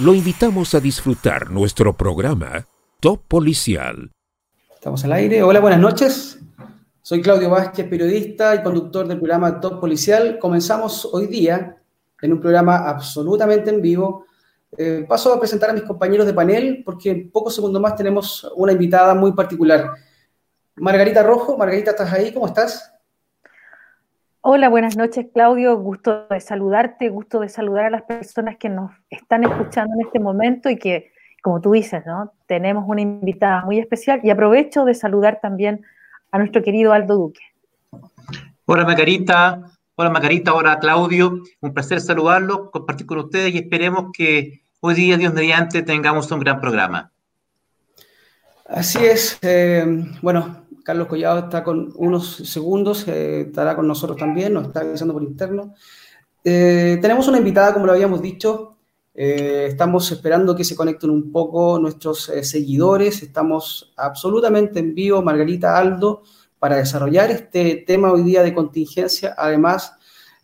lo invitamos a disfrutar nuestro programa Top Policial. Estamos al aire. Hola, buenas noches. Soy Claudio Vázquez, periodista y conductor del programa Top Policial. Comenzamos hoy día en un programa absolutamente en vivo. Eh, paso a presentar a mis compañeros de panel porque en pocos segundos más tenemos una invitada muy particular. Margarita Rojo, Margarita, ¿estás ahí? ¿Cómo estás? Hola, buenas noches, Claudio. Gusto de saludarte, gusto de saludar a las personas que nos están escuchando en este momento y que, como tú dices, ¿no? Tenemos una invitada muy especial y aprovecho de saludar también a nuestro querido Aldo Duque. Hola, Margarita. Hola, Margarita. Hola, Claudio. Un placer saludarlo, compartir con ustedes y esperemos que hoy día, Dios mediante, tengamos un gran programa. Así es. Eh, bueno, Carlos Collado está con unos segundos, eh, estará con nosotros también, nos está avisando por interno. Eh, tenemos una invitada, como lo habíamos dicho, eh, estamos esperando que se conecten un poco nuestros seguidores, estamos absolutamente en vivo, Margarita Aldo, para desarrollar este tema hoy día de contingencia. Además,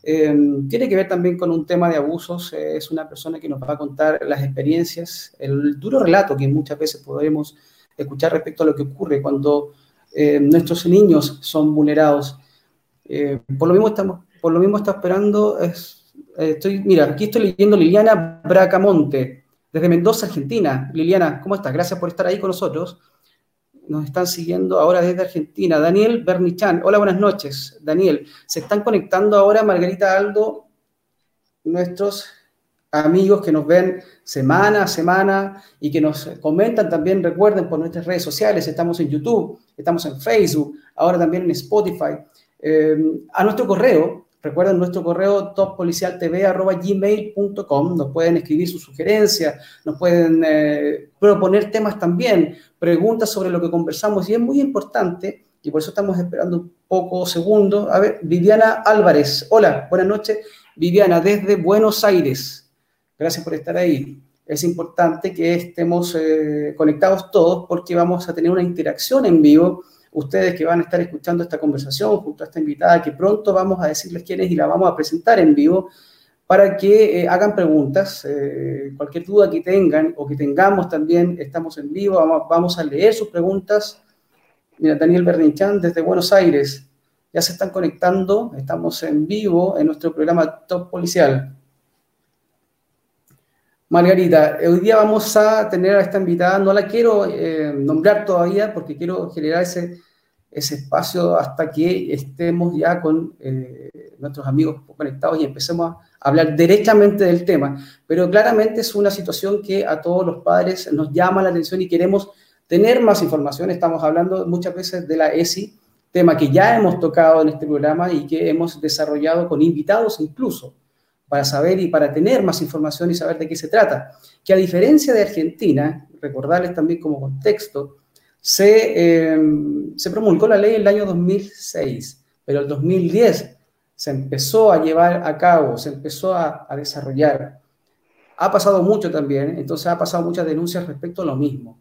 tiene que ver también con un tema de abusos, es una persona que nos va a contar las experiencias, el duro relato que muchas veces podemos escuchar respecto a lo que ocurre cuando eh, nuestros niños son vulnerados. Eh, por, lo mismo estamos, por lo mismo está esperando, es, eh, estoy, mira, aquí estoy leyendo Liliana Bracamonte, desde Mendoza, Argentina. Liliana, ¿cómo estás? Gracias por estar ahí con nosotros. Nos están siguiendo ahora desde Argentina. Daniel Bernichan, hola, buenas noches. Daniel, se están conectando ahora Margarita Aldo, nuestros amigos que nos ven semana a semana y que nos comentan también, recuerden, por nuestras redes sociales, estamos en YouTube, estamos en Facebook, ahora también en Spotify. Eh, a nuestro correo, recuerden nuestro correo toppolicialtv.gmail.com, nos pueden escribir sus sugerencias, nos pueden eh, proponer temas también, preguntas sobre lo que conversamos y es muy importante y por eso estamos esperando un poco segundo. A ver, Viviana Álvarez, hola, buenas noches. Viviana, desde Buenos Aires. Gracias por estar ahí. Es importante que estemos eh, conectados todos porque vamos a tener una interacción en vivo. Ustedes que van a estar escuchando esta conversación junto a esta invitada, que pronto vamos a decirles quién es y la vamos a presentar en vivo, para que eh, hagan preguntas, eh, cualquier duda que tengan o que tengamos también, estamos en vivo, vamos, vamos a leer sus preguntas. Mira, Daniel Berninchan desde Buenos Aires, ya se están conectando, estamos en vivo en nuestro programa Top Policial. Margarita, hoy día vamos a tener a esta invitada, no la quiero eh, nombrar todavía porque quiero generar ese, ese espacio hasta que estemos ya con eh, nuestros amigos conectados y empecemos a hablar directamente del tema. Pero claramente es una situación que a todos los padres nos llama la atención y queremos tener más información. Estamos hablando muchas veces de la ESI, tema que ya hemos tocado en este programa y que hemos desarrollado con invitados incluso para saber y para tener más información y saber de qué se trata. Que a diferencia de Argentina, recordarles también como contexto, se, em, se promulgó la ley en el año 2006, pero el 2010 se empezó a llevar a cabo, se empezó a desarrollar. Ha pasado mucho también, entonces ha pasado muchas denuncias respecto a lo mismo.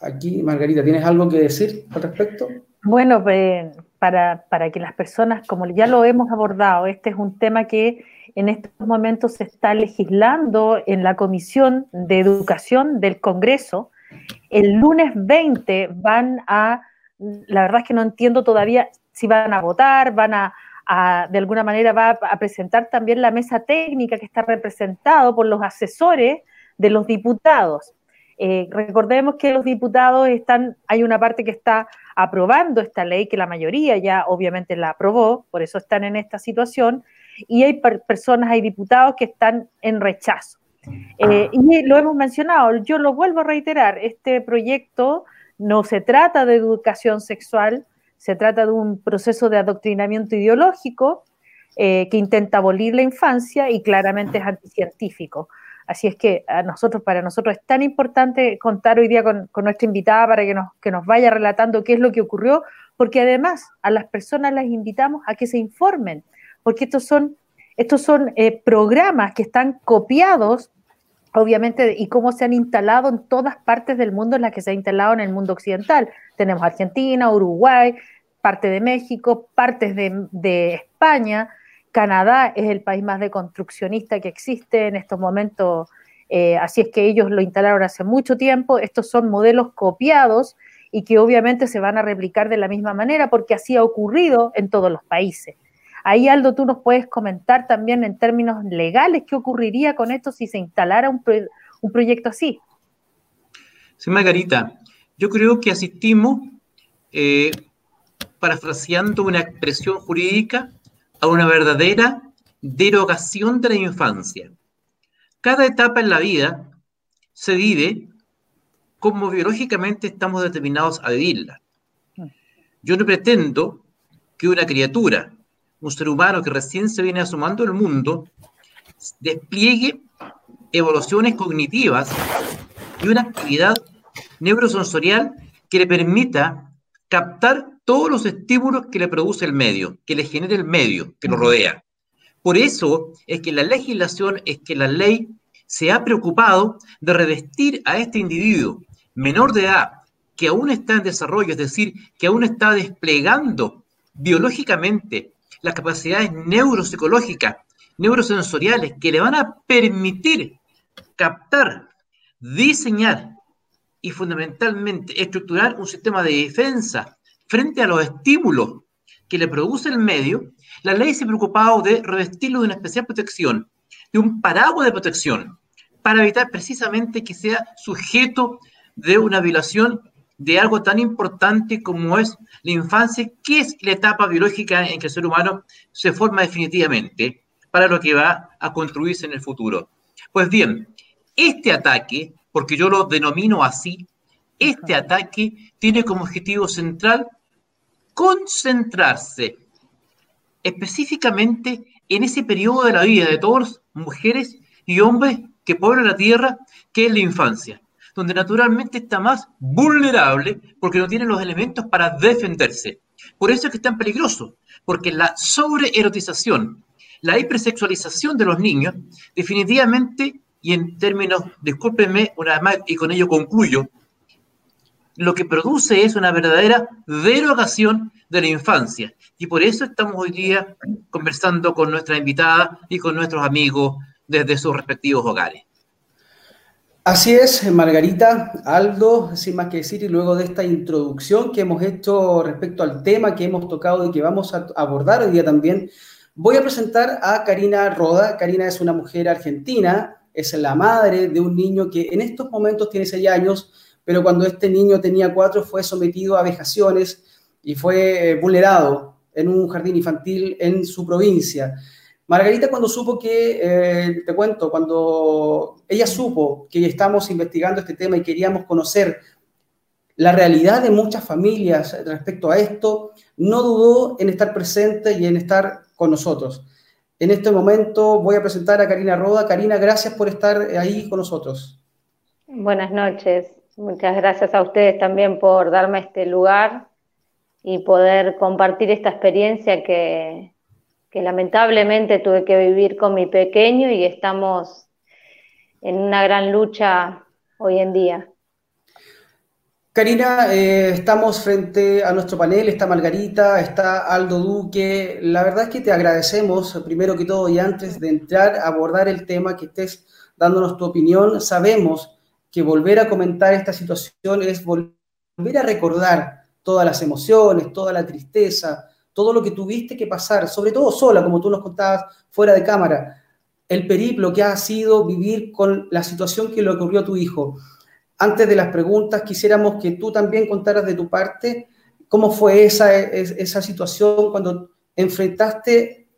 Aquí, Margarita, ¿tienes algo que decir al respecto? Bueno, pues, para, para, que las personas, como ya lo hemos abordado, este es un tema que en estos momentos se está legislando en la Comisión de Educación del Congreso. El lunes 20 van a, la verdad es que no entiendo todavía si van a votar, van a, de alguna manera va a presentar también la mesa técnica que está representado por los asesores de los diputados. Eh, recordemos que los diputados están, hay una parte que está aprobando esta ley, que la mayoría ya obviamente la aprobó, por eso están en esta situación, y hay personas, hay diputados que están en rechazo. Eh, y lo hemos mencionado, yo lo vuelvo a reiterar, este proyecto no se trata de educación sexual, se trata de un proceso de adoctrinamiento ideológico eh, que intenta abolir la infancia y claramente es anticientífico. Así es que a nosotros, para nosotros es tan importante contar hoy día con, nuestra invitada para que nos, que nos vaya relatando qué es lo que ocurrió, porque además a las personas las invitamos a que se informen, porque estos son, estos son eh, programas que están copiados, obviamente, y cómo se han instalado en todas partes del mundo en las que se ha instalado en el mundo occidental. Tenemos Argentina, Uruguay, parte de México, partes de, de España, Canadá es el país más deconstruccionista que existe en estos momentos, eh, así es que ellos lo instalaron hace mucho tiempo. Estos son modelos copiados y que obviamente se van a replicar de la misma manera porque así ha ocurrido en todos los países. Ahí, Aldo, tú nos puedes comentar también en términos legales qué ocurriría con esto si se instalara un, proyecto así. Sí, Margarita, yo creo que asistimos, eh, parafraseando una expresión jurídica, a una verdadera derogación de la infancia. Cada etapa en la vida se vive como biológicamente estamos determinados a vivirla. Yo no pretendo que una criatura, un ser humano que recién se viene asomando el mundo, despliegue evoluciones cognitivas y una actividad neurosensorial que le permita captar todos los estímulos que le produce el medio, que le genere el medio que lo rodea. Por eso es que la legislación, es que la ley se ha preocupado de revestir a este individuo menor de edad que aún está en desarrollo, es decir, que aún está desplegando biológicamente las capacidades neuropsicológicas, neurosensoriales, que le van a permitir captar, diseñar y fundamentalmente estructurar un sistema de defensa frente a los estímulos que le produce el medio, la ley se ha preocupado de revestirlo de una especial protección, de un paraguas de protección, para evitar precisamente que sea sujeto de una violación de algo tan importante como es la infancia, que es la etapa biológica en que el ser humano se forma definitivamente para lo que va a construirse en el futuro. Pues bien, este ataque, porque yo lo denomino así, este ataque tiene como objetivo central concentrarse específicamente en ese periodo de la vida de todas mujeres y hombres que poblan la tierra, que es la infancia donde naturalmente está más vulnerable porque no tiene los elementos para defenderse. Por eso es que es tan peligroso, porque la sobreerotización, la hipersexualización de los niños, definitivamente, y en términos, discúlpenme una vez más, y con ello concluyo, lo que produce es una verdadera derogación de la infancia. Y por eso estamos hoy día conversando con nuestra invitada y con nuestros amigos desde sus respectivos hogares. Así es, Margarita, Aldo, sin más que decir, y luego de esta introducción que hemos hecho respecto al tema que hemos tocado y que vamos a abordar hoy día también, voy a presentar a Karina Roda. Karina es una mujer argentina, es la madre de un niño que en estos momentos tiene seis años, pero cuando este niño tenía cuatro fue sometido a vejaciones y fue eh, vulnerado en un jardín infantil en su provincia. Margarita cuando supo que, eh, te cuento, cuando ella supo que estamos investigando este tema y queríamos conocer la realidad de muchas familias respecto a esto, no dudó en estar presente y en estar con nosotros. En este momento voy a presentar a Karina Roda. Karina, gracias por estar ahí con nosotros. Buenas noches. Muchas gracias a ustedes también por darme este lugar y poder compartir esta experiencia que, lamentablemente tuve que vivir con mi pequeño y estamos en una gran lucha hoy en día. Karina, eh, estamos frente a nuestro panel, está Margarita, está Aldo Duque. La verdad es que te agradecemos, primero que todo, y antes de entrar a abordar el tema, que estés dándonos tu opinión. Sabemos que volver a comentar esta situación es volver a recordar todas las emociones, toda la tristeza, todo lo que tuviste que pasar, sobre todo sola, como tú nos contabas fuera de cámara, el periplo que ha sido vivir con la situación que le ocurrió a tu hijo. Antes de las preguntas, quisiéramos que tú también contaras de tu parte cómo fue esa, esa situación cuando enfrentaste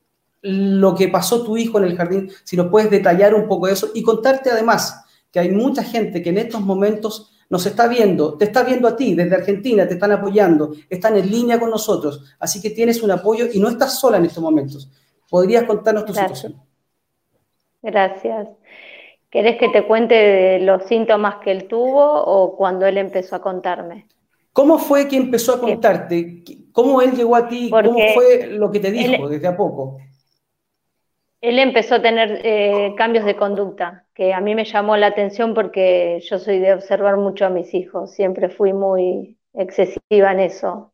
lo que pasó tu hijo en el jardín, si nos puedes detallar un poco eso y contarte además que hay mucha gente que en estos momentos nos está viendo, te está viendo a ti desde Argentina, te están apoyando, están en línea con nosotros, así que tienes un apoyo y no estás sola en estos momentos. ¿Podrías contarnos tu situación? Gracias. ¿Querés que te cuente los síntomas que él tuvo o cuando él empezó a contarme? ¿Cómo fue que empezó a contarte? ¿Cómo él llegó a ti? ¿Cómo fue lo que te dijo desde a poco? Él empezó a tener eh, cambios de conducta, que a mí me llamó la atención porque yo soy de observar mucho a mis hijos, siempre fui muy excesiva en eso.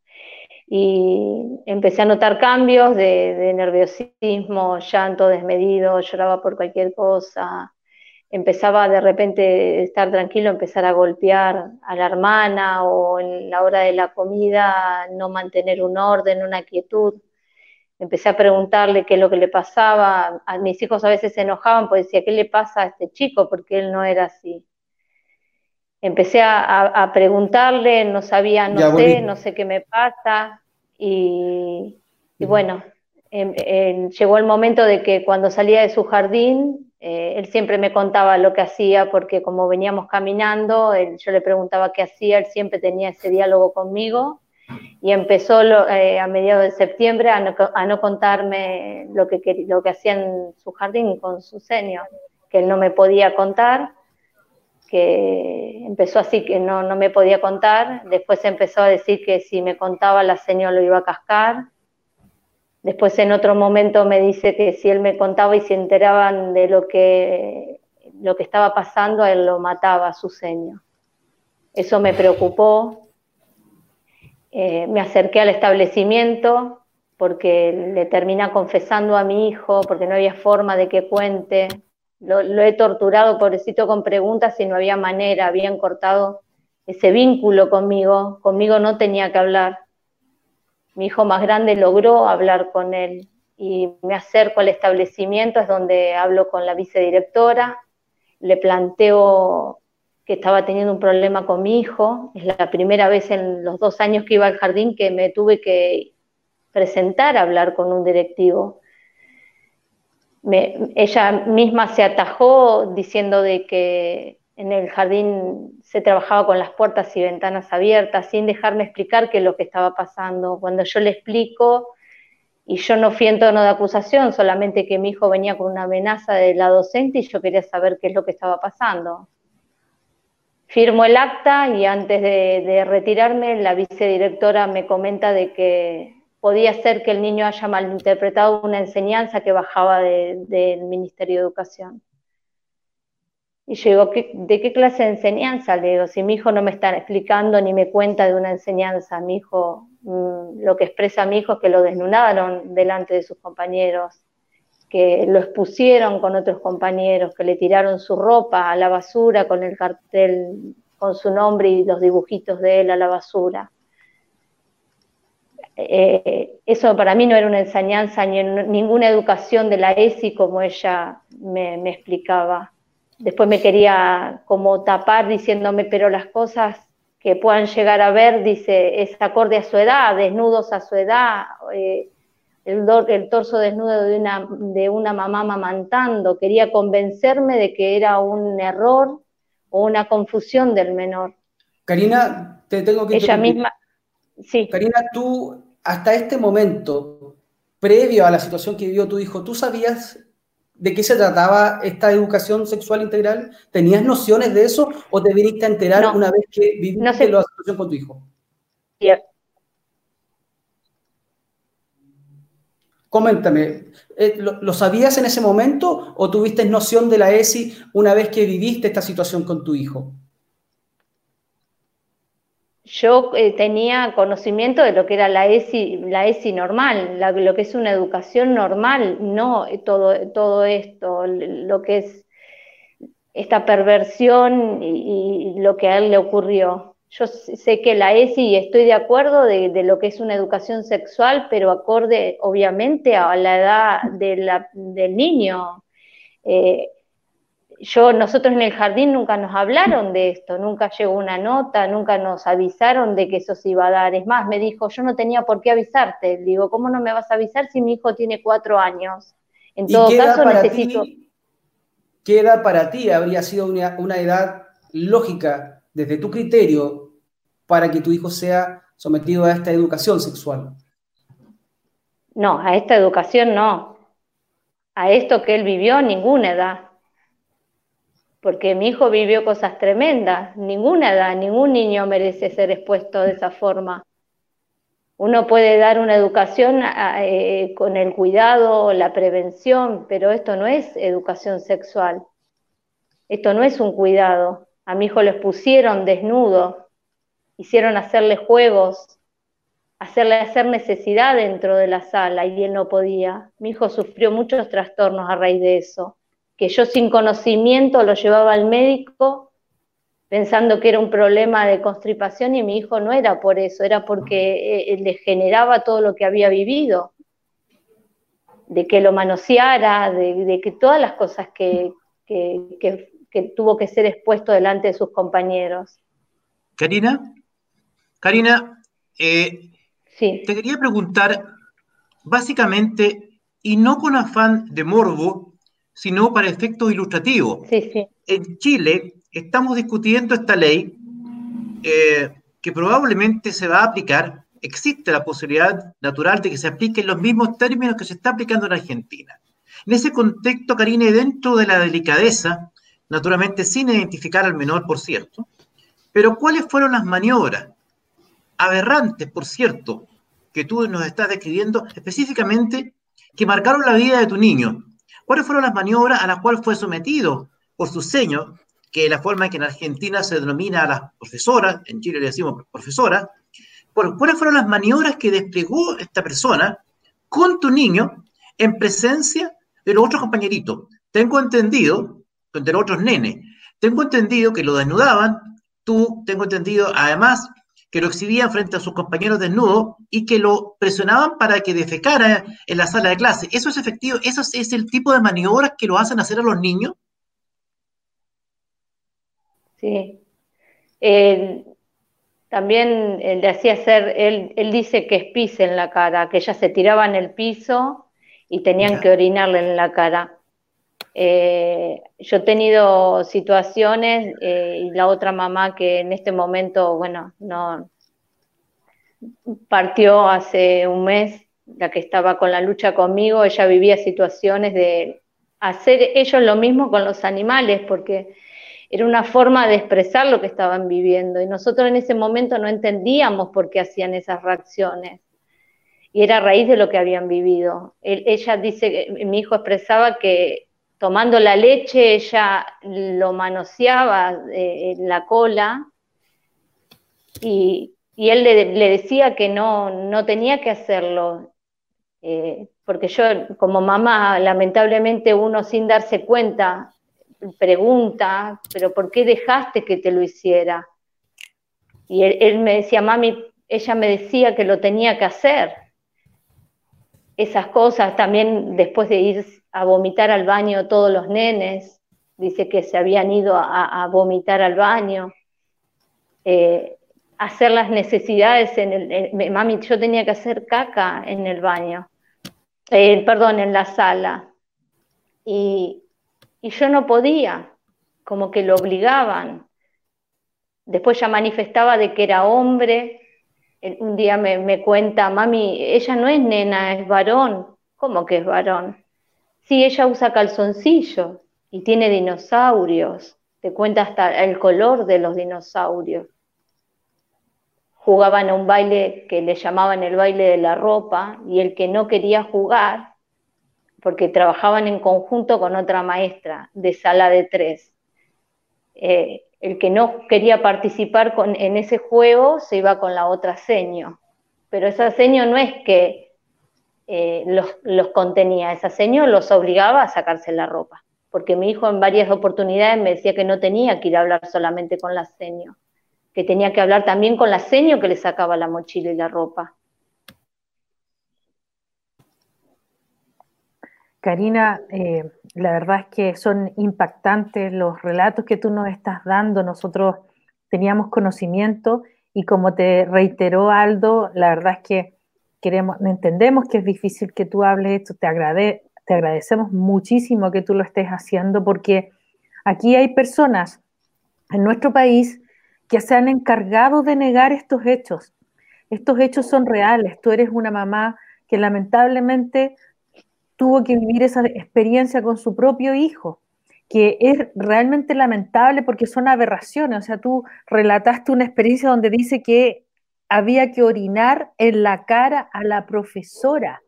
y empecé a notar cambios de, nerviosismo, llanto desmedido, lloraba por cualquier cosa, empezaba de repente estar tranquilo, empezar a golpear a la hermana o en la hora de la comida no mantener un orden, una quietud. Empecé a preguntarle qué es lo que le pasaba. A mis hijos a veces se enojaban porque decía, ¿qué le pasa a este chico? Porque él no era así. Empecé a, preguntarle, no sabía, no sé, no sé qué me pasa, y, bueno, em, em, llegó el momento de que cuando salía de su jardín, eh, él siempre me contaba lo que hacía, porque como veníamos caminando, yo le preguntaba qué hacía, él siempre tenía ese diálogo conmigo, y empezó eh, a mediados de septiembre a no, contarme lo que, lo que hacía en su jardín con su señor, que él no me podía contar, que empezó así que no, no, me podía contar, después empezó a decir que si me contaba la señora lo iba a cascar, después en otro momento me dice que si él me contaba y se enteraban de lo que, lo que estaba pasando, él lo mataba a su señor. Eso me preocupó, eh, me acerqué al establecimiento porque le termina confesando a mi hijo, porque no había forma de que cuente, lo, he torturado, pobrecito, con preguntas y no había manera, habían cortado ese vínculo conmigo, conmigo no tenía que hablar. Mi hijo más grande logró hablar con él y me acerco al establecimiento, es donde hablo con la vicedirectora, le planteo que estaba teniendo un problema con mi hijo, es la primera vez en los dos años que iba al jardín que me tuve que presentar a hablar con un directivo ella misma se atajó diciendo de que en el jardín se trabajaba con las puertas y ventanas abiertas, sin dejarme explicar qué es lo que estaba pasando. Cuando yo le explico, y yo no fui en tono de acusación, solamente que mi hijo venía con una amenaza de la docente y yo quería saber qué es lo que estaba pasando. Firmo el acta y antes de, retirarme, la vicedirectora me comenta de que podía ser que el niño haya malinterpretado una enseñanza que bajaba del Ministerio de Educación. Y yo digo, ¿de qué clase de enseñanza? Le digo, si mi hijo no me está explicando ni me cuenta de una enseñanza, mi hijo, mm, lo que expresa mi hijo es que lo desnudaron delante de sus compañeros, que lo expusieron con otros compañeros, que le tiraron su ropa a la basura con el cartel con su nombre y los dibujitos de él a la basura. Eh, eso para mí no era una enseñanza ni ninguna educación de la ESI como ella me, explicaba. Después me quería como tapar diciéndome, pero las cosas que puedan llegar a ver, dice, es acorde a su edad, desnudos a su edad, eh, el, el, torso desnudo de una, de una mamá mamantando. Quería convencerme de que era un error o una confusión del menor. Karina, te tengo que... Ella misma... Sí. Karina, tú hasta este momento, previo a la situación que vivió tu hijo, ¿tú sabías de qué se trataba esta educación sexual integral? ¿Tenías nociones de eso o te viniste a enterar una vez que viviste la situación con tu hijo? Coméntame, eh, ¿lo, sabías en ese momento o tuviste noción de la ESI una vez que viviste esta situación con tu hijo? yo eh, tenía conocimiento de lo que era la ESI, la ESI normal, lo que es una educación normal, no todo, todo esto, lo que es esta perversión y, lo que a él le ocurrió. Yo sé que la ESI, y estoy de acuerdo de, lo que es una educación sexual, pero acorde obviamente a la edad del niño. Eh, yo, nosotros en el jardín nunca nos hablaron de esto, nunca llegó una nota, nunca nos avisaron de que eso se iba a dar. Es más, me dijo, yo no tenía por qué avisarte. Digo, ¿cómo no me vas a avisar si mi hijo tiene cuatro años? En todo caso, necesito... ¿Qué edad para ti habría sido una, edad lógica, desde tu criterio, para que tu hijo sea sometido a esta educación sexual? No, a esta educación no. A esto que él vivió, ninguna edad porque mi hijo vivió cosas tremendas. Ninguna edad, ningún niño merece ser expuesto de esa forma. Uno puede dar una educación eh, con el cuidado, la prevención, pero esto no es educación sexual. Esto no es un cuidado. A mi hijo lo expusieron desnudo, hicieron hacerle juegos hacerle hacer necesidad dentro de la sala y él no podía. Mi hijo sufrió muchos trastornos a raíz de eso, que yo sin conocimiento lo llevaba al médico pensando que era un problema de constripación y mi hijo no era por eso, era porque eh, le generaba todo lo que había vivido, de que lo manoseara, de, que todas las cosas que, tuvo que ser expuesto delante de sus compañeros. Karina, Karina, eh, te quería preguntar, básicamente, y no con afán de morbo, sino para efectos ilustrativos. En Chile estamos discutiendo esta ley eh, que probablemente se va a aplicar. Existe la posibilidad natural de que se aplique en los mismos términos que se está aplicando en Argentina. En ese contexto, Karine, dentro de la delicadeza, naturalmente sin identificar al menor, por cierto, pero ¿cuáles fueron las maniobras aberrantes, por cierto, que tú nos estás describiendo específicamente, que marcaron la vida de tu niño? ¿Cuáles fueron las maniobras a las cuales fue sometido por su seño que es la forma en que en Argentina se denomina a las profesoras, en Chile le decimos profesora, ¿cuáles fueron las maniobras que desplegó esta persona con tu niño en presencia de los otros compañeritos? Tengo entendido, de los otros nenes, tengo entendido que lo desnudaban, tú, tengo entendido además que lo exhibían frente a sus compañeros desnudos y que lo presionaban para que defecara en la sala de clase. ¿Eso es efectivo? ¿Eso es el tipo de maniobras que lo hacen hacer a los niños? Sí. también le hacía hacer, él, él dice que es pis en la cara, que ella se tiraba en el piso y tenían que orinarle en la cara. Eh, yo he tenido situaciones eh, y la otra mamá que en este momento, bueno, no partió hace un mes, la que estaba con la lucha conmigo, ella vivía situaciones de hacer ellos lo mismo con los animales, porque era una forma de expresar lo que estaban viviendo y nosotros en ese momento no entendíamos por qué hacían esas reacciones y era a raíz de lo que habían vivido. ella dice, mi hijo expresaba que tomando la leche ella lo manoseaba eh, en la cola y, él le, decía que no, no tenía que hacerlo. Eh, porque yo como mamá, lamentablemente uno sin darse cuenta pregunta, pero ¿por qué dejaste que te lo hiciera? Y él, me decía, mami, ella me decía que lo tenía que hacer. Esas cosas también después de ir a vomitar al baño todos los nenes, dice que se habían ido a, vomitar al baño, eh, hacer las necesidades en el, mami, yo tenía que hacer caca en el baño, eh, perdón, en la sala. Y, y yo no podía, como que lo obligaban. Después ya manifestaba de que era hombre. Un día me, cuenta, mami, ella no es nena, es varón. ¿Cómo que es varón? Sí, ella usa calzoncillos y tiene dinosaurios. Te cuenta hasta el color de los dinosaurios. Jugaban a un baile que le llamaban el baile de la ropa y el que no quería jugar porque trabajaban en conjunto con otra maestra de sala de tres. Eh, el que no quería participar en ese juego se iba con la otra seño, pero esa seño no es que eh, los, contenía, esa seño los obligaba a sacarse la ropa, porque mi hijo en varias oportunidades me decía que no tenía que ir a hablar solamente con la seño, que tenía que hablar también con la seño que le sacaba la mochila y la ropa. Karina, eh, la verdad es que son impactantes los relatos que tú nos estás dando. Nosotros teníamos conocimiento y como te reiteró Aldo, la verdad es que entendemos que es difícil que tú hables esto, te, te agradecemos muchísimo que tú lo estés haciendo porque aquí hay personas en nuestro país que se han encargado de negar estos hechos. Estos hechos son reales. Tú eres una mamá que lamentablemente tuvo que vivir esa experiencia con su propio hijo, que es realmente lamentable porque son aberraciones. O sea, tú relataste una experiencia donde dice que había que orinar en la cara a la profesora,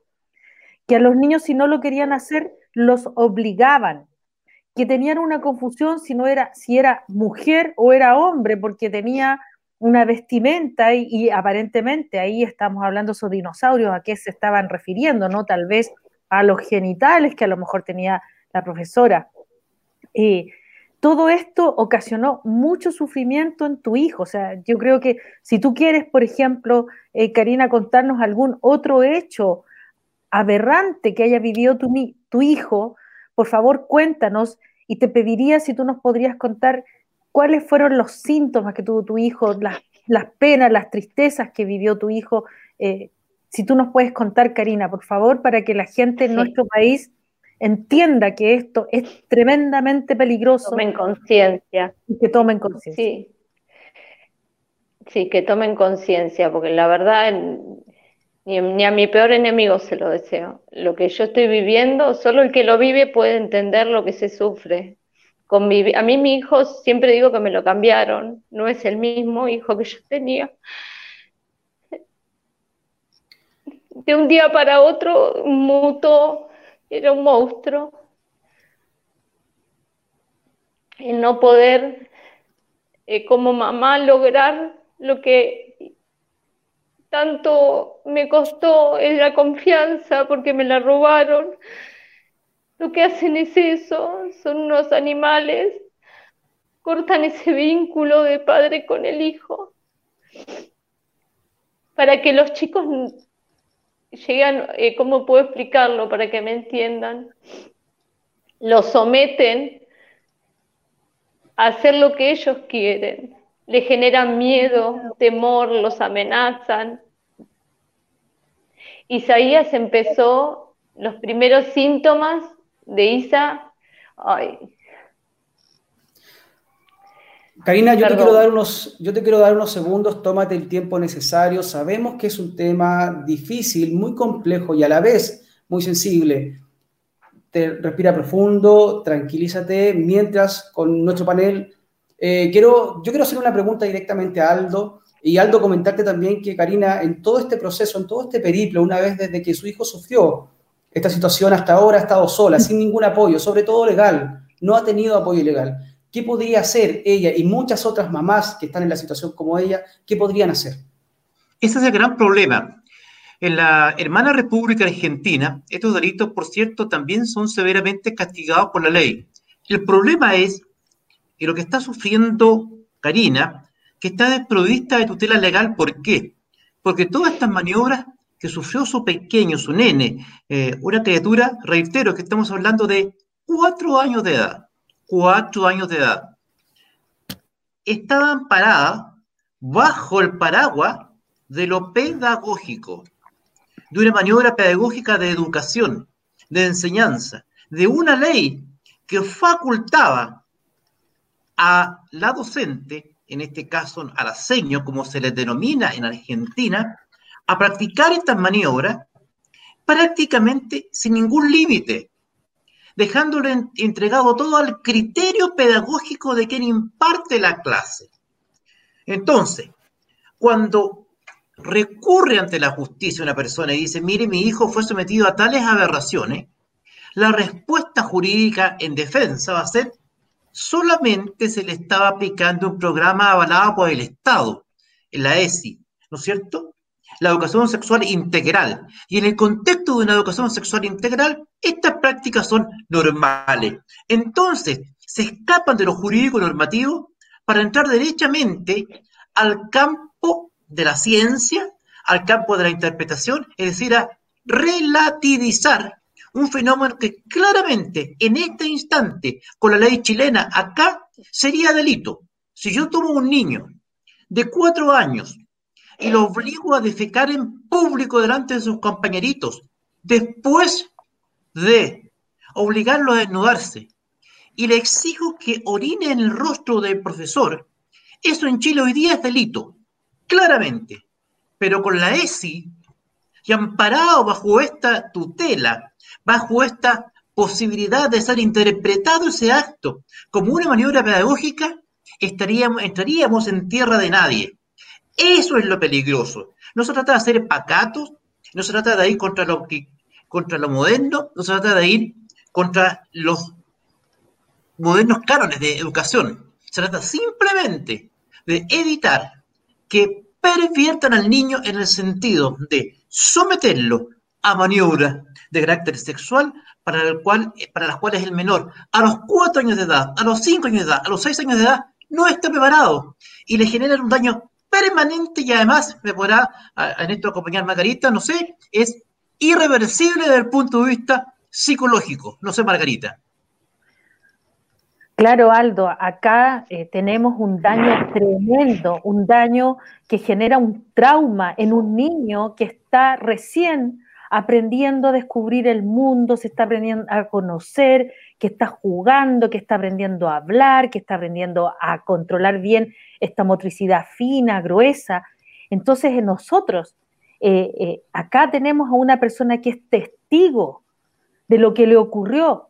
que a los niños si no lo querían hacer, los obligaban, que tenían una confusión si no era si era mujer o era hombre, porque tenía una vestimenta y, aparentemente ahí estamos hablando esos dinosaurios, a qué se estaban refiriendo, ¿no? Tal vez a los genitales que a lo mejor tenía la profesora. y todo esto ocasionó mucho sufrimiento en tu hijo. O sea, yo creo que si tú quieres, por ejemplo, eh, Karina, contarnos algún otro hecho aberrante que haya vivido tu, tu hijo, por favor cuéntanos y te pediría si tú nos podrías contar cuáles fueron los síntomas que tuvo tu hijo, las, las penas, las tristezas que vivió tu hijo. Eh, si tú nos puedes contar, Karina, por favor, para que la gente en nuestro país entienda que esto es tremendamente peligroso. Tomen conciencia. Y que tomen conciencia. Sí. sí, que tomen conciencia, porque la verdad ni, a mi peor enemigo se lo deseo. Lo que yo estoy viviendo, solo el que lo vive puede entender lo que se sufre. Con a mí mi hijo siempre digo que me lo cambiaron, no es el mismo hijo que yo tenía. De un día para otro mutó era un monstruo. El no poder eh, como mamá lograr lo que tanto me costó es la confianza porque me la robaron. Lo que hacen es eso, son unos animales, cortan ese vínculo de padre con el hijo para que los chicos llegan, eh, ¿cómo puedo explicarlo para que me entiendan? Los someten a hacer lo que ellos quieren, le generan miedo, temor, los amenazan. Isaías empezó los primeros síntomas de Isa, ay, Karina, yo te, quiero dar unos, yo te quiero dar unos segundos, tómate el tiempo necesario. Sabemos que es un tema difícil, muy complejo y a la vez muy sensible. Te respira profundo, tranquilízate, mientras con nuestro panel, eh, quiero, yo quiero hacer una pregunta directamente a Aldo. Y Aldo, comentarte también que Karina, en todo este proceso, en todo este periplo, una vez desde que su hijo sufrió esta situación hasta ahora, ha estado sola, sin ningún apoyo, sobre todo legal, no ha tenido apoyo legal. ¿Qué podría hacer ella y muchas otras mamás que están en la situación como ella? ¿Qué podrían hacer? Ese es el gran problema. En la hermana República Argentina, estos delitos, por cierto, también son severamente castigados por la ley. El problema es que lo que está sufriendo Karina, que está desprovista de tutela legal. ¿Por qué? Porque todas estas maniobras que sufrió su pequeño, su nene, eh, una criatura, reitero que estamos hablando de cuatro años de edad, cuatro años de edad. Estaba amparada bajo el paraguas de lo pedagógico, de una maniobra pedagógica de educación, de enseñanza, de una ley que facultaba a la docente, en este caso a la seño, como se le denomina en Argentina, a practicar estas maniobras prácticamente sin ningún límite, dejándole entregado todo al criterio pedagógico de quien imparte la clase. Entonces, cuando recurre ante la justicia una persona y dice, mire, mi hijo fue sometido a tales aberraciones, la respuesta jurídica en defensa va a ser, solamente se le estaba aplicando un programa avalado por el Estado, la ESI, ¿no es cierto? La educación sexual integral. Y en el contexto de una educación sexual integral, estas prácticas son normales. Entonces, se escapan de lo jurídico normativo para entrar derechamente al campo de la ciencia, al campo de la interpretación, es decir, a relativizar un fenómeno que claramente en este instante, con la ley chilena acá, sería delito. Si yo tomo un niño de cuatro años y lo obligo a defecar en público delante de sus compañeritos, después de obligarlo a desnudarse, y le exijo que orine en el rostro del profesor, eso en Chile hoy día es delito, claramente, pero con la ESI, y amparado bajo esta tutela, bajo esta posibilidad de ser interpretado ese acto como una maniobra pedagógica, estaríamos, entraríamos en tierra de nadie. Eso es lo peligroso. No se trata de hacer pacatos, no se trata de ir contra lo, contra lo moderno, no se trata de ir contra los modernos cánones de educación. Se trata simplemente de evitar que perviertan al niño en el sentido de someterlo a maniobras de carácter sexual para, el cual, para las cuales el menor a los cuatro años de edad, a los cinco años de edad, a los seis años de edad, no está preparado y le genera un daño permanente y además, me podrá en esto acompañar Margarita, no sé, es irreversible desde el punto de vista psicológico. No sé, Margarita. Claro, Aldo, acá eh, tenemos un daño tremendo, un daño que genera un trauma en un niño que está recién aprendiendo a descubrir el mundo, se está aprendiendo a conocer, que está jugando, que está aprendiendo a hablar, que está aprendiendo a controlar bien esta motricidad fina, gruesa. Entonces, en nosotros, eh, eh, acá tenemos a una persona que es testigo de lo que le ocurrió,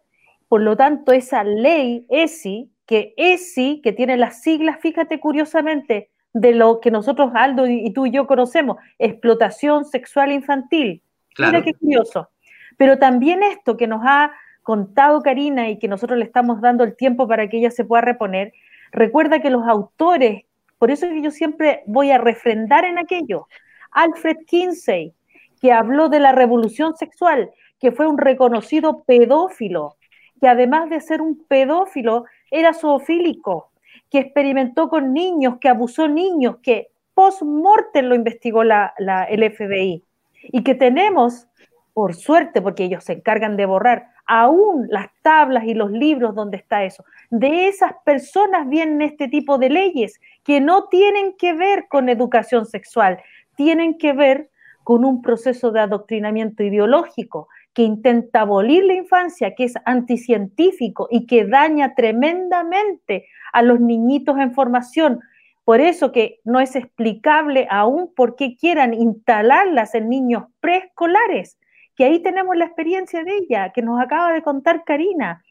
por lo tanto, esa ley ESI, que ESI, que tiene las siglas, fíjate curiosamente, de lo que nosotros, Aldo, y tú y yo conocemos, explotación sexual infantil. Mira qué curioso. Pero también esto que nos ha contado Karina y que nosotros le estamos dando el tiempo para que ella se pueda reponer, recuerda que los autores, por eso es que yo siempre voy a refrendar en aquello, Alfred Kinsey, que habló de la revolución sexual, que fue un reconocido pedófilo, que además de ser un pedófilo, era zoofílico, que experimentó con niños, que abusó niños, que post-mortem lo investigó la, el FBI. Y que tenemos, por suerte, porque ellos se encargan de borrar aún las tablas y los libros donde está eso. De esas personas vienen este tipo de leyes que no tienen que ver con educación sexual, tienen que ver con un proceso de adoctrinamiento ideológico, que intenta abolir la infancia, que es anticientífico y que daña tremendamente a los niñitos en formación. Por eso que no es explicable aún por qué quieran instalarlas en niños preescolares, que ahí tenemos la experiencia de ella, que nos acaba de contar Karina.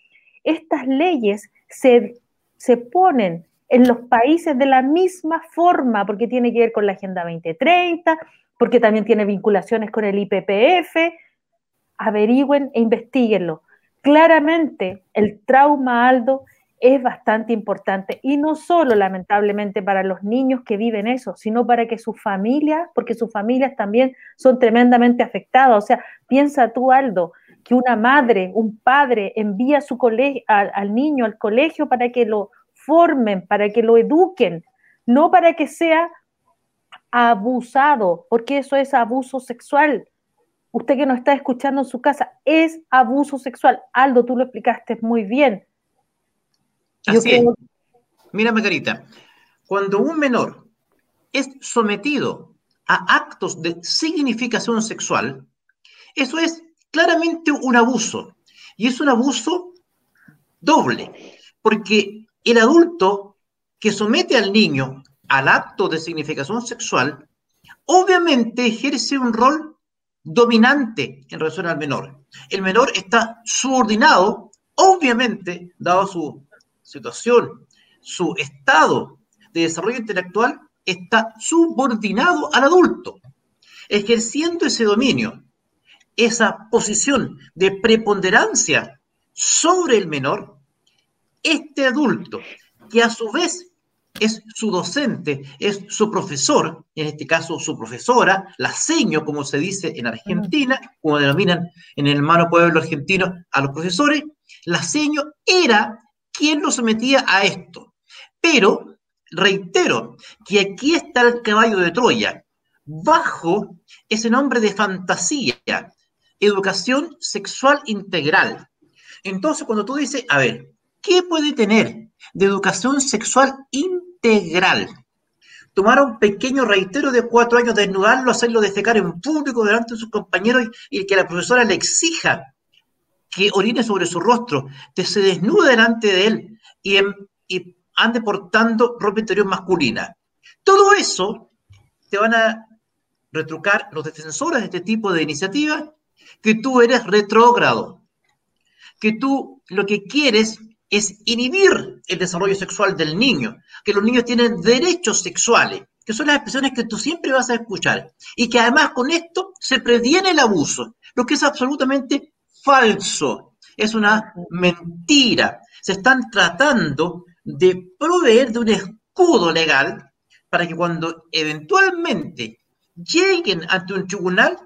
Estas leyes se, se ponen en los países de la misma forma, porque tiene que ver con la Agenda 2030, porque también tiene vinculaciones con el IPPF, averigüen e investiguenlo. Claramente el trauma, Aldo, es bastante importante y no solo lamentablemente para los niños que viven eso, sino para que sus familias, porque sus familias también son tremendamente afectadas. O sea, piensa tú, Aldo, que una madre, un padre envía su al, al niño al colegio para que lo formen, para que lo eduquen, no para que sea abusado, porque eso es abuso sexual usted que nos está escuchando en su casa, es abuso sexual. Aldo, tú lo explicaste muy bien. Así es. Mira, Margarita, cuando un menor es sometido a actos de significación sexual, eso es claramente un abuso. Y es un abuso doble, porque el adulto que somete al niño al acto de significación sexual, obviamente ejerce un rol dominante en relación al menor. El menor está subordinado, obviamente, dado su situación, su estado de desarrollo intelectual, está subordinado al adulto, ejerciendo ese dominio, esa posición de preponderancia sobre el menor, este adulto, que a su vez es su docente, es su profesor, en este caso su profesora, la seño, como se dice en Argentina, como denominan en el hermano pueblo argentino a los profesores, la seño era quien lo sometía a esto. Pero, reitero, que aquí está el caballo de Troya, bajo ese nombre de fantasía, educación sexual integral. Entonces, cuando tú dices, a ver, ¿qué puede tener de educación sexual integral? integral. Tomar a un pequeño reitero de cuatro años, desnudarlo, hacerlo defecar en público delante de sus compañeros y, que la profesora le exija que orine sobre su rostro, que se desnude delante de él y, y ande portando ropa interior masculina. Todo eso te van a retrucar los defensores de este tipo de iniciativas que tú eres retrógrado, que tú lo que quieres es inhibir el desarrollo sexual del niño, que los niños tienen derechos sexuales, que son las expresiones que tú siempre vas a escuchar, y que además con esto se previene el abuso, lo que es absolutamente falso, es una mentira. Se están tratando de proveer de un escudo legal para que cuando eventualmente lleguen ante un tribunal,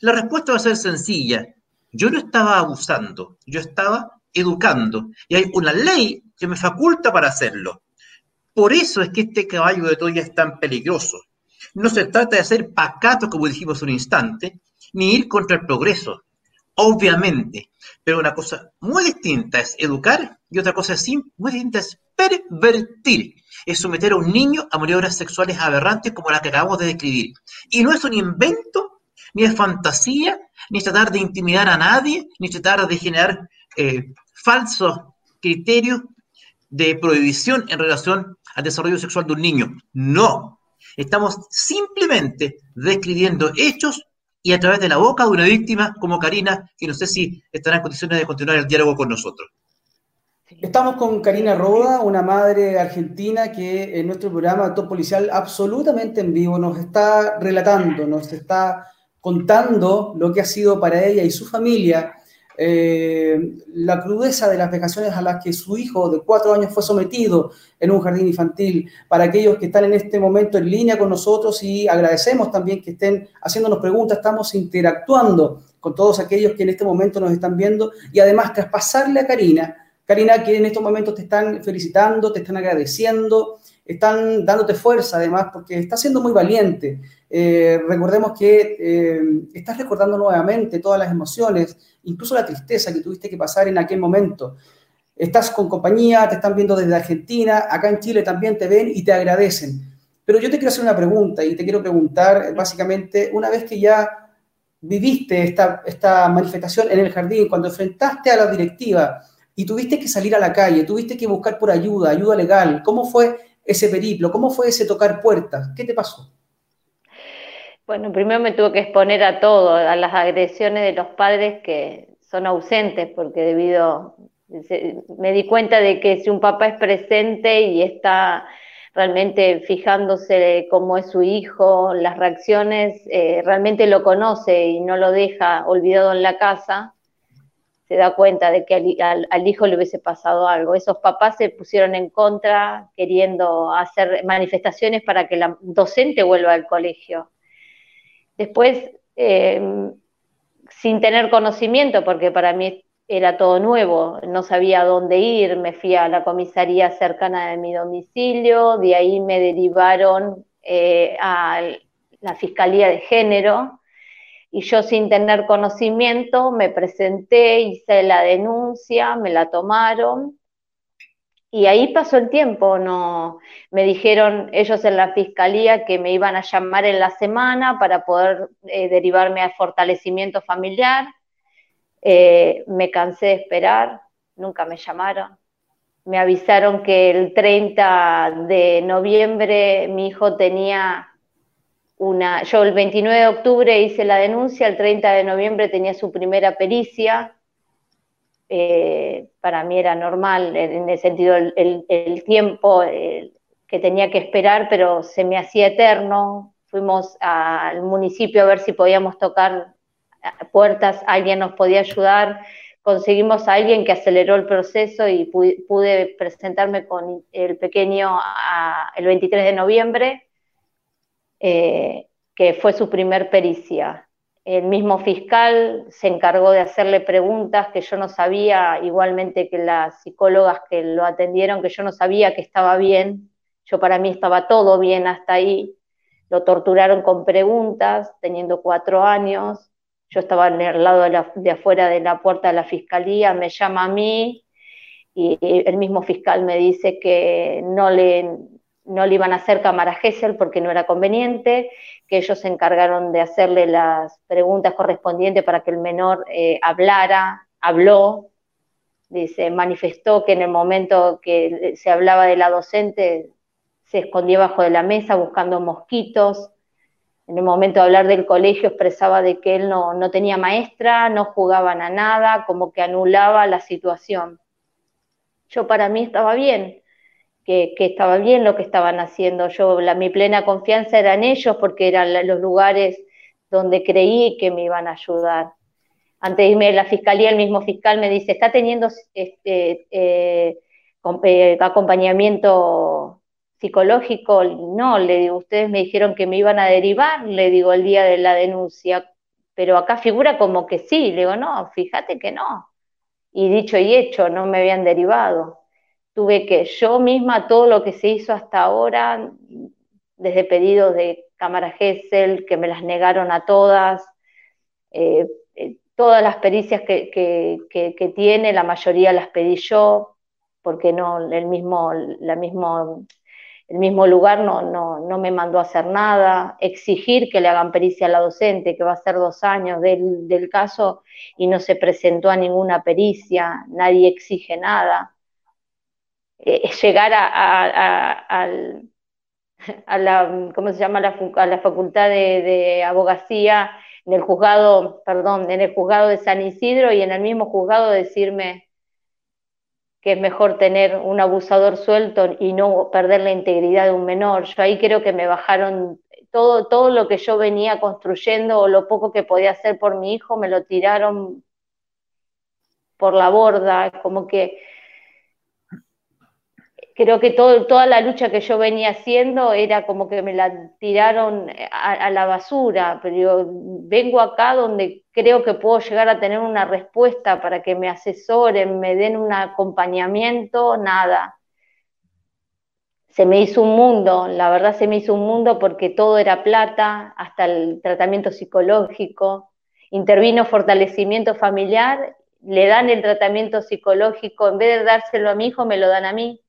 la respuesta va a ser sencilla. Yo no estaba abusando, yo estaba educando y hay una ley que me faculta para hacerlo. Por eso es que este caballo de Troya es tan peligroso. No se trata de ser pacato, como dijimos un instante, ni ir contra el progreso, obviamente. Pero una cosa muy distinta es educar y otra cosa muy distinta es pervertir. Es someter a un niño a maniobras sexuales aberrantes como la que acabamos de describir. Y no es un invento, ni es fantasía, ni tratar de intimidar a nadie, ni tratar de generar eh, falsos criterios de prohibición en relación al desarrollo sexual de un niño. No. Estamos simplemente describiendo hechos y a través de la boca de una víctima como Karina, que no sé si estará en condiciones de continuar el diálogo con nosotros. Estamos con Karina Roda, una madre argentina que en nuestro programa Top Policial absolutamente en vivo nos está relatando, nos está contando lo que ha sido para ella y su familia eh, la crudeza de las vejaciones a las que su hijo de cuatro años fue sometido en un jardín infantil, para aquellos que están en este momento en línea con nosotros y agradecemos también que estén haciéndonos preguntas, estamos interactuando con todos aquellos que en este momento nos están viendo. Y además traspasarle a Karina, Karina que en estos momentos te están felicitando, te están agradeciendo, están dándote fuerza además porque estás siendo muy valiente. Eh, recordemos que eh, estás recordando nuevamente todas las emociones, incluso la tristeza que tuviste que pasar en aquel momento. Estás con compañía, te están viendo desde Argentina, acá en Chile también te ven y te agradecen. Pero yo te quiero hacer una pregunta y te quiero preguntar básicamente, una vez que ya viviste esta, esta manifestación en el jardín, cuando enfrentaste a la directiva y tuviste que salir a la calle, tuviste que buscar por ayuda, ayuda legal, ¿cómo fue ese periplo? ¿Cómo fue ese tocar puertas? ¿Qué te pasó? Bueno, primero me tuve que exponer a todo, a las agresiones de los padres que son ausentes, porque debido, me di cuenta de que si un papá es presente y está realmente fijándose cómo es su hijo, las reacciones, eh, realmente lo conoce y no lo deja olvidado en la casa, se da cuenta de que al, hijo le hubiese pasado algo. Esos papás se pusieron en contra queriendo hacer manifestaciones para que la docente vuelva al colegio. Después, eh, sin tener conocimiento, porque para mí era todo nuevo, no sabía dónde ir, me fui a la comisaría cercana de mi domicilio, de ahí me derivaron eh, a la Fiscalía de Género, y yo sin tener conocimiento me presenté, hice la denuncia, me la tomaron y ahí pasó el tiempo, no me dijeron ellos en la fiscalía que me iban a llamar en la semana para poder eh, derivarme al fortalecimiento familiar. Eh, me cansé de esperar, nunca me llamaron. Me avisaron que el 30 de noviembre mi hijo tenía yo el 29 de octubre hice la denuncia, el 30 de noviembre tenía su primera pericia. Eh, para mí era normal, en el sentido el, tiempo que tenía que esperar, pero se me hacía eterno. Fuimos al municipio a ver si podíamos tocar puertas, alguien nos podía ayudar. Conseguimos a alguien que aceleró el proceso y pude, presentarme con el pequeño el 23 de noviembre eh, que fue su primer pericia. El mismo fiscal se encargó de hacerle preguntas que yo no sabía, igualmente que las psicólogas que lo atendieron, que yo no sabía que estaba bien. Yo para mí estaba todo bien hasta ahí. Lo torturaron con preguntas, teniendo cuatro años. Yo estaba en el lado de, de afuera de la puerta de la fiscalía, me llama a mí y el mismo fiscal me dice que no le, no le iban a hacer cámara Gesell porque no era conveniente, que ellos se encargaron de hacerle las preguntas correspondientes para que el menor eh, hablara, habló, dice, manifestó que en el momento que se hablaba de la docente se escondía bajo de la mesa buscando mosquitos, en el momento de hablar del colegio expresaba de que él no, no tenía maestra, no jugaban a nada, como que anulaba la situación. Yo para mí estaba bien, que, estaba bien lo que estaban haciendo. Yo, la, mi plena confianza era en ellos porque eran los lugares donde creí que me iban a ayudar. Antes de irme a la fiscalía, el mismo fiscal me dice, está teniendo este, eh, eh, acompañamiento psicológico, no, le digo, ustedes me dijeron que me iban a derivar, le digo, el día de la denuncia, pero acá figura como que sí, le digo, no, fíjate que no. Y dicho y hecho, no me habían derivado. Tuve que yo misma, todo lo que se hizo hasta ahora, desde pedidos de cámara Gesell, que me las negaron a todas, eh, eh, todas las pericias que, que, tiene, la mayoría las pedí yo, porque no, el mismo, la mismo el mismo lugar no, no, me mandó a hacer nada, exigir que le hagan pericia a la docente, que va a ser dos años del, caso y no se presentó a ninguna pericia, nadie exige nada. Eh, llegar a, la, ¿cómo se llama? a la facultad de, abogacía, en el juzgado, perdón, en el juzgado de San Isidro y en el mismo juzgado decirme, que es mejor tener un abusador suelto y no perder la integridad de un menor. Yo ahí creo que me bajaron todo, todo lo que yo venía construyendo o lo poco que podía hacer por mi hijo, me lo tiraron por la borda, como que creo que toda la lucha que yo venía haciendo era como que me la tiraron a, la basura, pero yo vengo acá donde creo que puedo llegar a tener una respuesta para que me asesoren, me den un acompañamiento, nada. Se me hizo un mundo, la verdad se me hizo un mundo porque todo era plata, hasta el tratamiento psicológico. Intervino fortalecimiento familiar, le dan el tratamiento psicológico, en vez de dárselo a mi hijo, me lo dan a mí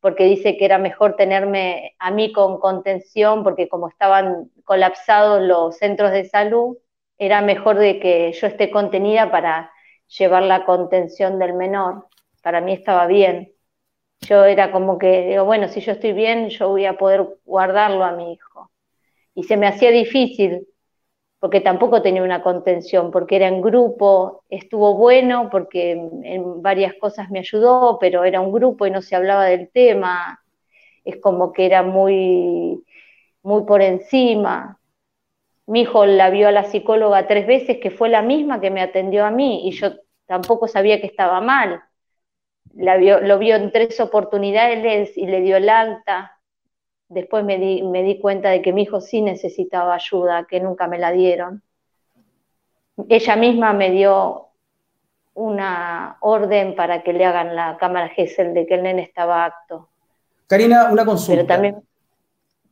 porque dice que era mejor tenerme a mí con contención, porque como estaban colapsados los centros de salud, era mejor de que yo esté contenida para llevar la contención del menor. Para mí estaba bien. Yo era como que, digo, bueno, si yo estoy bien, yo voy a poder guardarlo a mi hijo. Y se me hacía difícil porque tampoco tenía una contención, porque era en grupo, estuvo bueno porque en varias cosas me ayudó, pero era un grupo y no se hablaba del tema, es como que era muy, muy por encima. Mi hijo la vio a la psicóloga tres veces, que fue la misma que me atendió a mí, y yo tampoco sabía que estaba mal. La vio, lo vio en tres oportunidades y le dio el alta después me di, me di cuenta de que mi hijo sí necesitaba ayuda, que nunca me la dieron. Ella misma me dio una orden para que le hagan la cámara GESEL de que el nene estaba apto. Karina, una consulta. Pero también,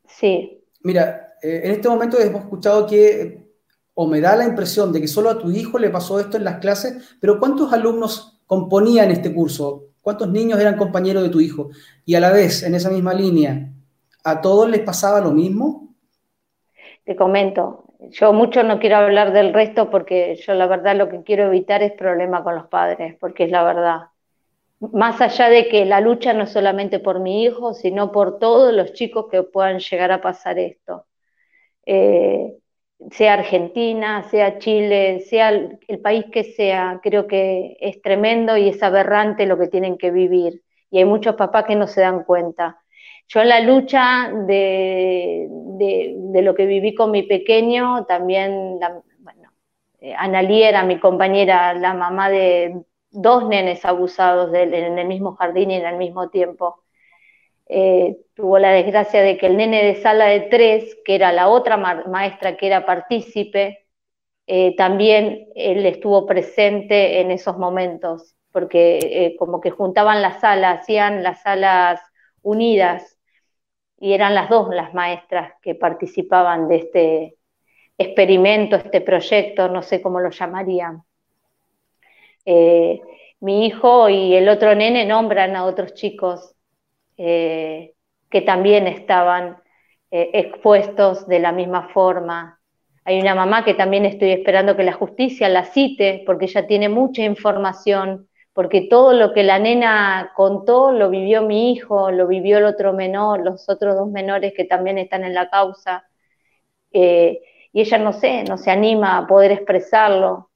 sí. Mira, eh, en este momento hemos escuchado que, o me da la impresión de que solo a tu hijo le pasó esto en las clases, pero ¿cuántos alumnos componían este curso? ¿Cuántos niños eran compañeros de tu hijo? Y a la vez, en esa misma línea, ¿A todos les pasaba lo mismo? Te comento, yo mucho no quiero hablar del resto porque yo la verdad lo que quiero evitar es problema con los padres, porque es la verdad. Más allá de que la lucha no es solamente por mi hijo, sino por todos los chicos que puedan llegar a pasar esto. Eh, sea Argentina, sea Chile, sea el, el, país que sea, creo que es tremendo y es aberrante lo que tienen que vivir. Y hay muchos papás que no se dan cuenta. Yo en la lucha de, lo que viví con mi pequeño, también, bueno, eh, era mi compañera, la mamá de dos nenes abusados en el mismo jardín y en el mismo tiempo. Eh, tuvo la desgracia de que el nene de sala de tres, que era la otra maestra que era partícipe, eh, también él estuvo presente en esos momentos, porque como que juntaban las salas, hacían las salas unidas y eran las dos las maestras que participaban de este experimento, este proyecto, no sé cómo lo llamarían. Eh, mi hijo y el otro nene nombran a otros chicos eh, que también estaban eh, expuestos de la misma forma. Hay una mamá que también estoy esperando que la justicia la cite porque ella tiene mucha información porque todo lo que la nena contó lo vivió mi hijo, lo vivió el otro menor, los otros dos menores que también están en la causa, eh, y ella no sé, no se anima a poder expresarlo.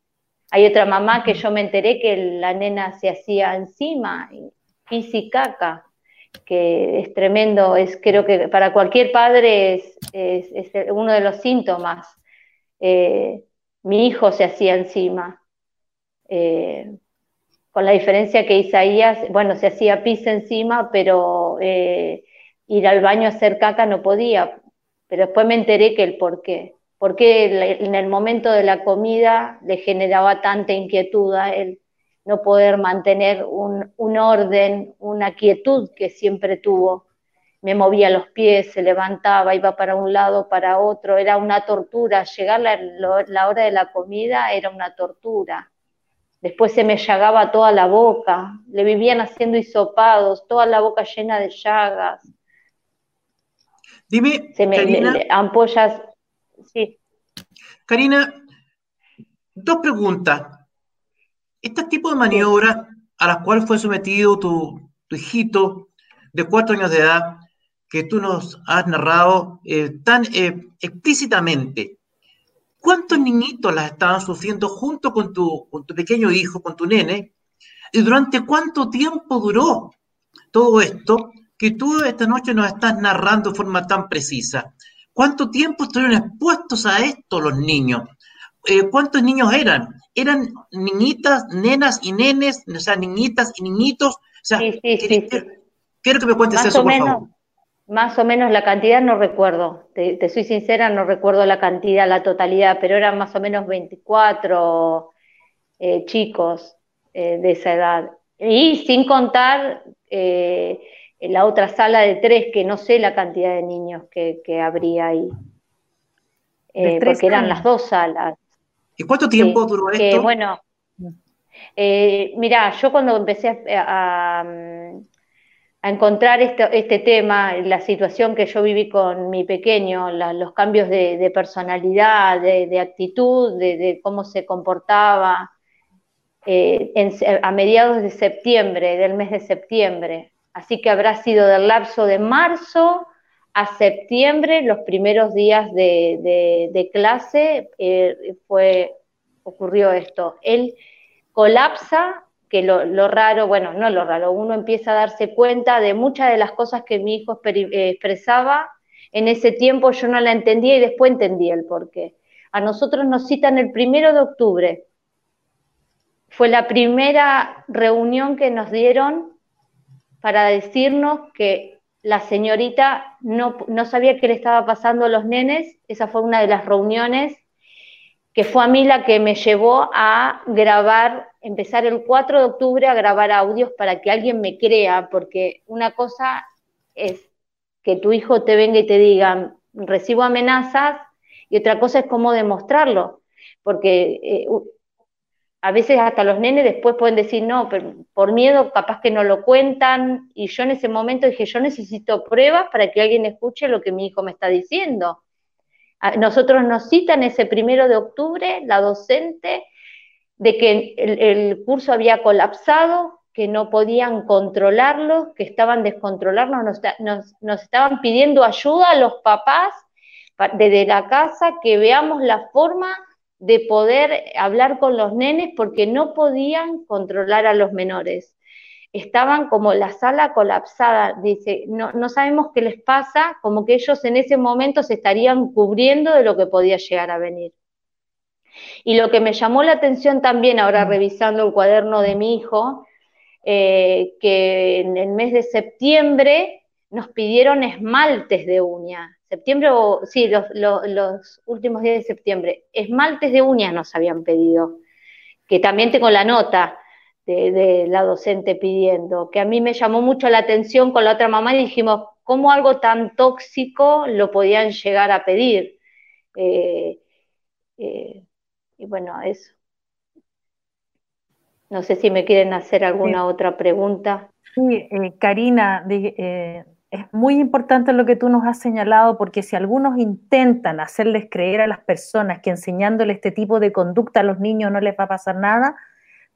Hay otra mamá que yo me enteré que la nena se hacía encima, y caca, que es tremendo, es creo que para cualquier padre es, uno de los síntomas. Eh, mi hijo se hacía encima. Eh, con la diferencia que Isaías, bueno, se hacía pis encima, pero eh, ir al baño a hacer caca no podía, pero después me enteré que el por qué. Porque en el momento de la comida le generaba tanta inquietud a él no poder mantener un, un orden, una quietud que siempre tuvo. Me movía los pies, se levantaba, iba para un lado, para otro, era una tortura. Llegar la hora de la comida era una tortura. Después se me llagaba toda la boca, le vivían haciendo hisopados, toda la boca llena de llagas. Dime, se me, Karina, ampollas, sí. Karina, dos preguntas. Este tipo de maniobras a las cuales fue sometido tu, tu hijito de cuatro años de edad, que tú nos has narrado eh, tan eh, explícitamente, ¿cuántos niñitos las estaban sufriendo junto con tu, con tu pequeño hijo, con tu nene? ¿Y durante cuánto tiempo duró todo esto que tú esta noche nos estás narrando de forma tan precisa? ¿Cuánto tiempo estuvieron expuestos a esto los niños? Eh, ¿Cuántos niños eran? ¿Eran niñitas, nenas y nenes? O sea, niñitas y niñitos. O sea, sí, sí, sí, quiero, que me cuentes más eso, o por menos, favor. Más o menos la cantidad no recuerdo, te, te, soy sincera, no recuerdo la cantidad, la totalidad, pero eran más o menos 24 eh, chicos eh, de esa edad. Y sin contar eh, la otra sala de tres, que no sé la cantidad de niños que, que habría ahí. porque eran las dos salas. ¿Y cuánto tiempo sí, duró esto? Que, bueno, eh, mira, yo cuando empecé a, a, a encontrar este, este, tema, la situación que yo viví con mi pequeño, los cambios de, personalidad, de, actitud, de, cómo se comportaba, eh, a mediados de septiembre, del mes de septiembre. Así que habrá sido del lapso de marzo a septiembre, los primeros días de, de clase, eh, fue, ocurrió esto. Él colapsa que lo, lo, raro, bueno, no lo raro, uno empieza a darse cuenta de muchas de las cosas que mi hijo eh, expresaba. En ese tiempo yo no la entendía y después entendí el porqué. A nosotros nos citan el primero de octubre. Fue la primera reunión que nos dieron para decirnos que la señorita no, no sabía qué le estaba pasando a los nenes. Esa fue una de las reuniones que fue a mí la que me llevó a grabar, empezar el 4 de octubre a grabar audios para que alguien me crea, porque una cosa es que tu hijo te venga y te diga, recibo amenazas, y otra cosa es cómo demostrarlo, porque eh, a veces hasta los nenes después pueden decir, no, pero por miedo capaz que no lo cuentan, y yo en ese momento dije, yo necesito pruebas para que alguien escuche lo que mi hijo me está diciendo. Nosotros nos citan ese primero de octubre, la docente, de que el, curso había colapsado, que no podían controlarlo, que estaban descontrolados, nos, nos, nos, estaban pidiendo ayuda a los papás desde la casa, que veamos la forma de poder hablar con los nenes porque no podían controlar a los menores estaban como la sala colapsada, dice, no, no, sabemos qué les pasa, como que ellos en ese momento se estarían cubriendo de lo que podía llegar a venir. Y lo que me llamó la atención también, ahora revisando el cuaderno de mi hijo, eh, que en el mes de septiembre nos pidieron esmaltes de uña. Septiembre, o, sí, los, los, los últimos días de septiembre, esmaltes de uña nos habían pedido, que también tengo la nota de, de, la docente pidiendo, que a mí me llamó mucho la atención con la otra mamá y dijimos, ¿cómo algo tan tóxico lo podían llegar a pedir? Eh, eh, y bueno, eso. No sé si me quieren hacer alguna sí. otra pregunta. Sí, eh, Karina, de, es muy importante lo que tú nos has señalado porque si algunos intentan hacerles creer a las personas que enseñándole este tipo de conducta a los niños no les va a pasar nada,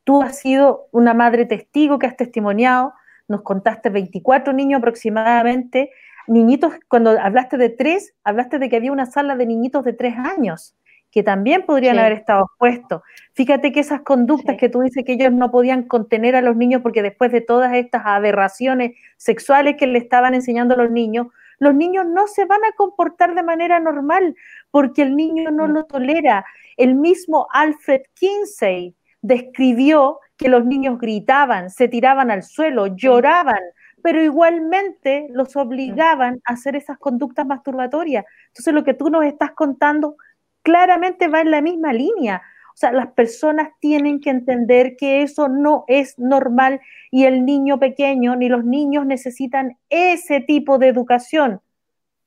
Tú has sido una madre testigo que has testimoniado, nos contaste 24 niños aproximadamente, niñitos, cuando hablaste de tres, hablaste de que había una sala de niñitos de tres años, que también podrían sí. haber estado expuestos. Fíjate que esas conductas sí. que tú dices que ellos no podían contener a los niños porque después de todas estas aberraciones sexuales que le estaban enseñando a los niños, los niños no se van a comportar de manera normal porque el niño no lo tolera. El mismo Alfred Kinsey, describió que los niños gritaban, se tiraban al suelo, lloraban pero igualmente los obligaban a hacer esas conductas masturbatorias. Entonces lo que tú nos estás contando claramente va en la misma línea. O sea, las personas tienen que entender que eso no es normal y el niño pequeño ni los niños necesitan ese tipo de educación.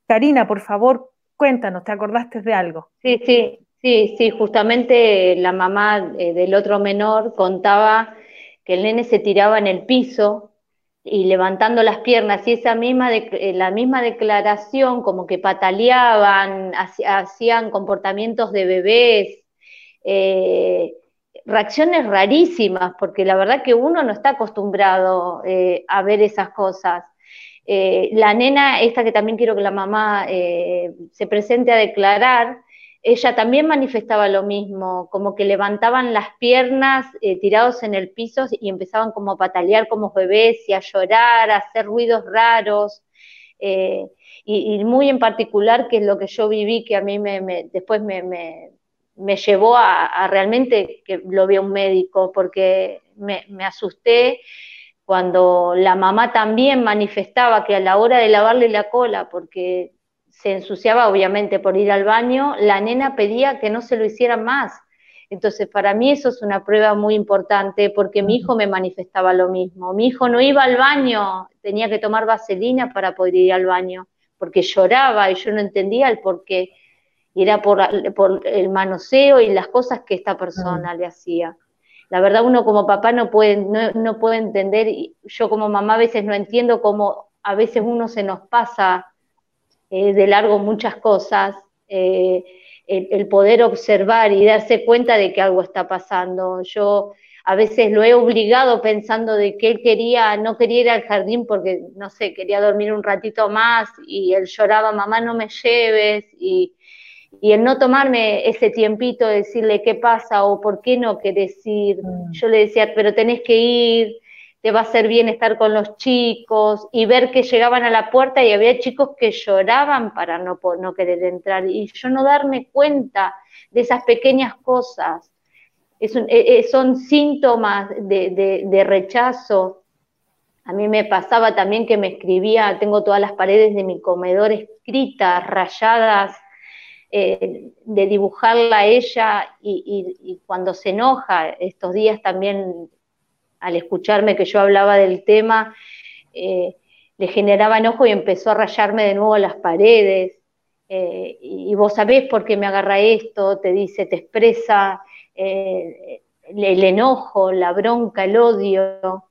Karina, por favor, cuéntanos, ¿te acordaste de algo? Sí, sí, sí, sí, justamente la mamá eh, del otro menor contaba que el nene se tiraba en el piso y levantando las piernas y esa misma eh, la misma declaración como que pataleaban, hacían comportamientos de bebés, eh, reacciones rarísimas, porque la verdad que uno no está acostumbrado a ver esas cosas. La nena, esta que también quiero que la mamá se presente a declarar, ella también manifestaba lo mismo, como que levantaban las piernas tirados en el piso y empezaban como a patalear como bebés y a llorar, a hacer ruidos raros. Y, muy en particular, que es lo que yo viví, que a mí me, después me, me llevó a, realmente que lo vea un médico, porque me, asusté cuando la mamá también manifestaba que a la hora de lavarle la cola, porque se ensuciaba obviamente por ir al baño, la nena pedía que no se lo hiciera más. Entonces, para mí eso es una prueba muy importante porque mi hijo me manifestaba lo mismo. Mi hijo no iba al baño, tenía que tomar vaselina para poder ir al baño, porque lloraba y yo no entendía el por qué y era por, el manoseo y las cosas que esta persona le hacía. La verdad uno como papá no puede, no, puede entender, yo como mamá a veces no entiendo cómo a veces uno se nos pasa eh, de largo muchas cosas, eh, el, poder observar y darse cuenta de que algo está pasando. Yo a veces lo he obligado pensando de que él quería, no quería ir al jardín porque, no sé, quería dormir un ratito más y él lloraba, mamá, no me lleves, y y el no tomarme ese tiempito de decirle qué pasa o por qué no querés ir, mm. yo le decía, pero tenés que ir, te va a hacer bien estar con los chicos y ver que llegaban a la puerta y había chicos que lloraban para no, no querer entrar y yo no darme cuenta de esas pequeñas cosas. Es e, e, son síntomas de, de rechazo. A mí me pasaba también que me escribía, tengo todas las paredes de mi comedor escritas, rayadas, eh, de dibujarla a ella y, cuando se enoja, estos días también al escucharme que yo hablaba del tema, eh, le generaba enojo y empezó a rayarme de nuevo las paredes. Eh, y, vos sabés por qué me agarra esto, te dice, te expresa el enojo, la bronca, el odio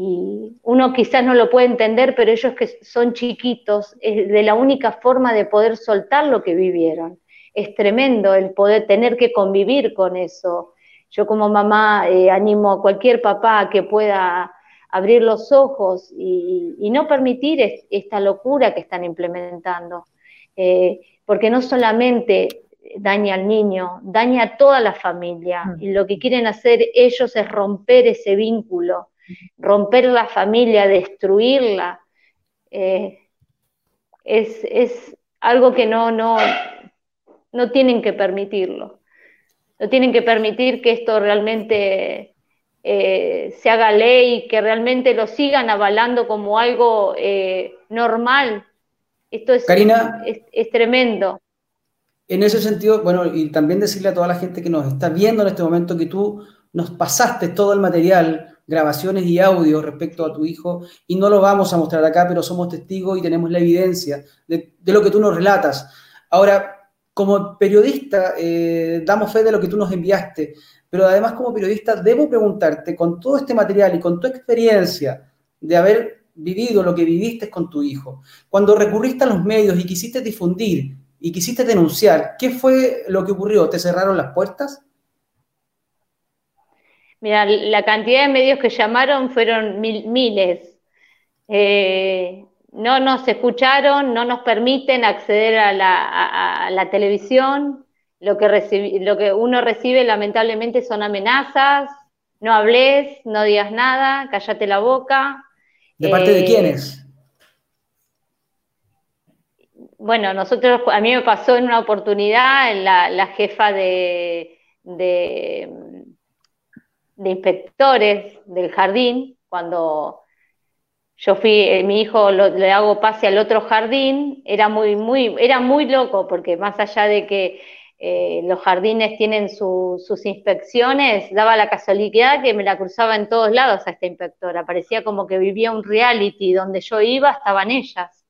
y uno quizás no lo puede entender, pero ellos que son chiquitos, es de la única forma de poder soltar lo que vivieron. Es tremendo el poder tener que convivir con eso. Yo como mamá eh, animo a cualquier papá que pueda abrir los ojos y, no permitir esta locura que están implementando, eh, porque no solamente daña al niño, daña a toda la familia, mm. y lo que quieren hacer ellos es romper ese vínculo romper la familia, destruirla, eh, es, algo que no, no, no tienen que permitirlo. No tienen que permitir que esto realmente eh, se haga ley, que realmente lo sigan avalando como algo eh, normal. Esto es, es, tremendo. En ese sentido, bueno, y también decirle a toda la gente que nos está viendo en este momento que tú nos pasaste todo el material grabaciones y audios respecto a tu hijo y no lo vamos a mostrar acá, pero somos testigos y tenemos la evidencia de, lo que tú nos relatas. Ahora, como periodista, eh, damos fe de lo que tú nos enviaste, pero además como periodista debo preguntarte, con todo este material y con tu experiencia de haber vivido lo que viviste con tu hijo, cuando recurriste a los medios y quisiste difundir y quisiste denunciar, ¿qué fue lo que ocurrió? ¿Te cerraron las puertas? Mira, la cantidad de medios que llamaron fueron miles. Eh, no nos escucharon, no nos permiten acceder a la, televisión. Lo que, lo que uno recibe lamentablemente son amenazas. No hables, no digas nada, cállate la boca. ¿De parte de eh, quiénes? Bueno, nosotros, a mí me pasó en una oportunidad la, la jefa de de inspectores del jardín, cuando yo fui, eh, mi hijo le hago pase al otro jardín, era muy, muy, era muy loco, porque más allá de que eh, los jardines tienen sus inspecciones, daba la casualidad que me la cruzaba en todos lados a esta inspectora, parecía como que vivía un reality, donde yo iba estaban ellas.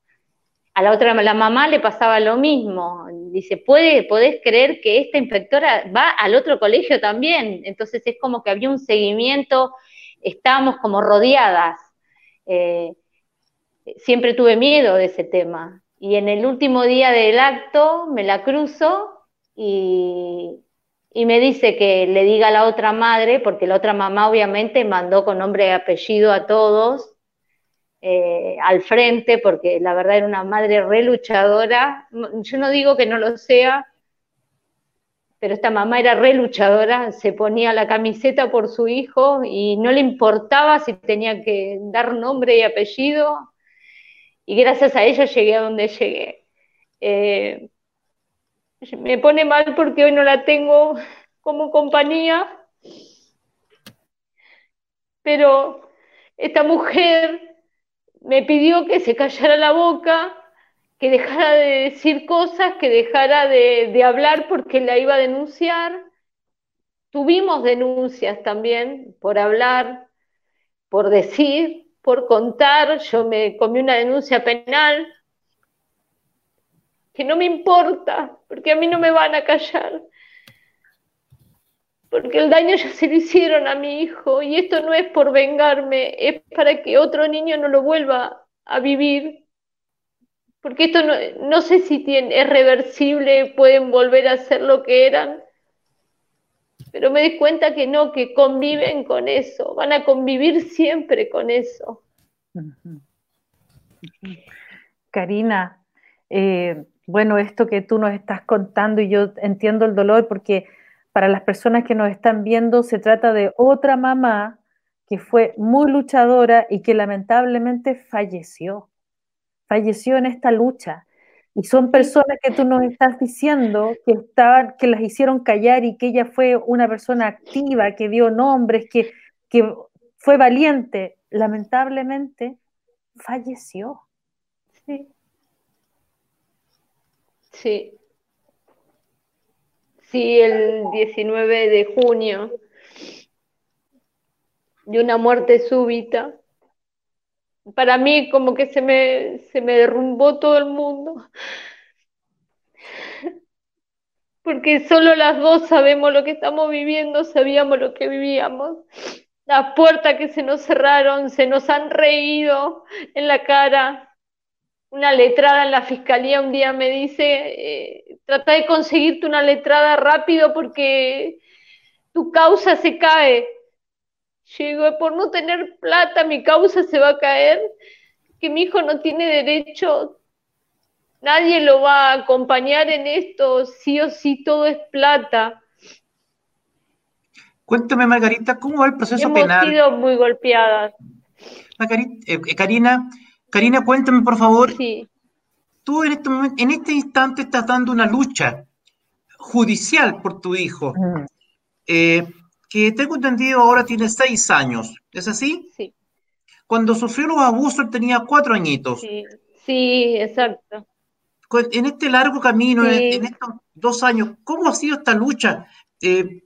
A la otra, la mamá le pasaba lo mismo, dice, ¿Puede, ¿podés creer que esta inspectora va al otro colegio también? Entonces es como que había un seguimiento, estábamos como rodeadas eh, siempre tuve miedo de ese tema. Y en el último día del acto me la cruzo y, me dice que le diga a la otra madre, porque la otra mamá obviamente mandó con nombre y apellido a todos eh, al frente, porque la verdad era una madre reluchadora. Yo no digo que no lo sea, pero esta mamá era re luchadora, se ponía la camiseta por su hijo y no le importaba si tenía que dar nombre y apellido, y gracias a ella llegué a donde llegué. Eh, me pone mal porque hoy no la tengo como compañía, pero esta mujer me pidió que se callara la boca que dejara de decir cosas, que dejara de, hablar porque la iba a denunciar. Tuvimos denuncias también por hablar, por decir, por contar. Yo me comí una denuncia penal que no me importa, porque a mí no me van a callar. Porque el daño ya se lo hicieron a mi hijo y esto no es por vengarme, es para que otro niño no lo vuelva a vivir porque esto no, sé si es reversible, pueden volver a ser lo que eran, pero me di cuenta que no, que conviven con eso, van a convivir siempre con eso. Karina, eh, bueno, esto que tú nos estás contando y yo entiendo el dolor porque para las personas que nos están viendo se trata de otra mamá que fue muy luchadora y que lamentablemente falleció falleció en esta lucha. Y son personas que tú nos estás diciendo que, estaban, que las hicieron callar y que ella fue una persona activa, que dio nombres, que, que fue valiente. Lamentablemente, falleció. Sí. Sí. Sí, el 19 de junio. De una muerte súbita para mí como que se me, se me derrumbó todo el mundo. Porque solo las dos sabemos lo que estamos viviendo, sabíamos lo que vivíamos. Las puertas que se nos cerraron, se nos han reído en la cara. Una letrada en la fiscalía un día me dice, eh, trata de conseguirte una letrada rápido porque tu causa se cae. Llego, por no tener plata mi causa se va a caer, que mi hijo no tiene derecho, nadie lo va a acompañar en esto, sí o sí todo es plata. Cuéntame, Margarita, ¿cómo va el proceso penal? Hemos sido muy golpeadas. Eh, Karina, Karina, cuéntame, por favor. Sí. Tú en este, en este instante estás dando una lucha judicial por tu hijo. Eh, que tengo entendido ahora tiene seis años. ¿Es así? Sí. Cuando sufrió los abusos tenía cuatro añitos. Sí, sí exacto. En este largo camino, en, estos dos años, ¿cómo ha sido esta lucha eh,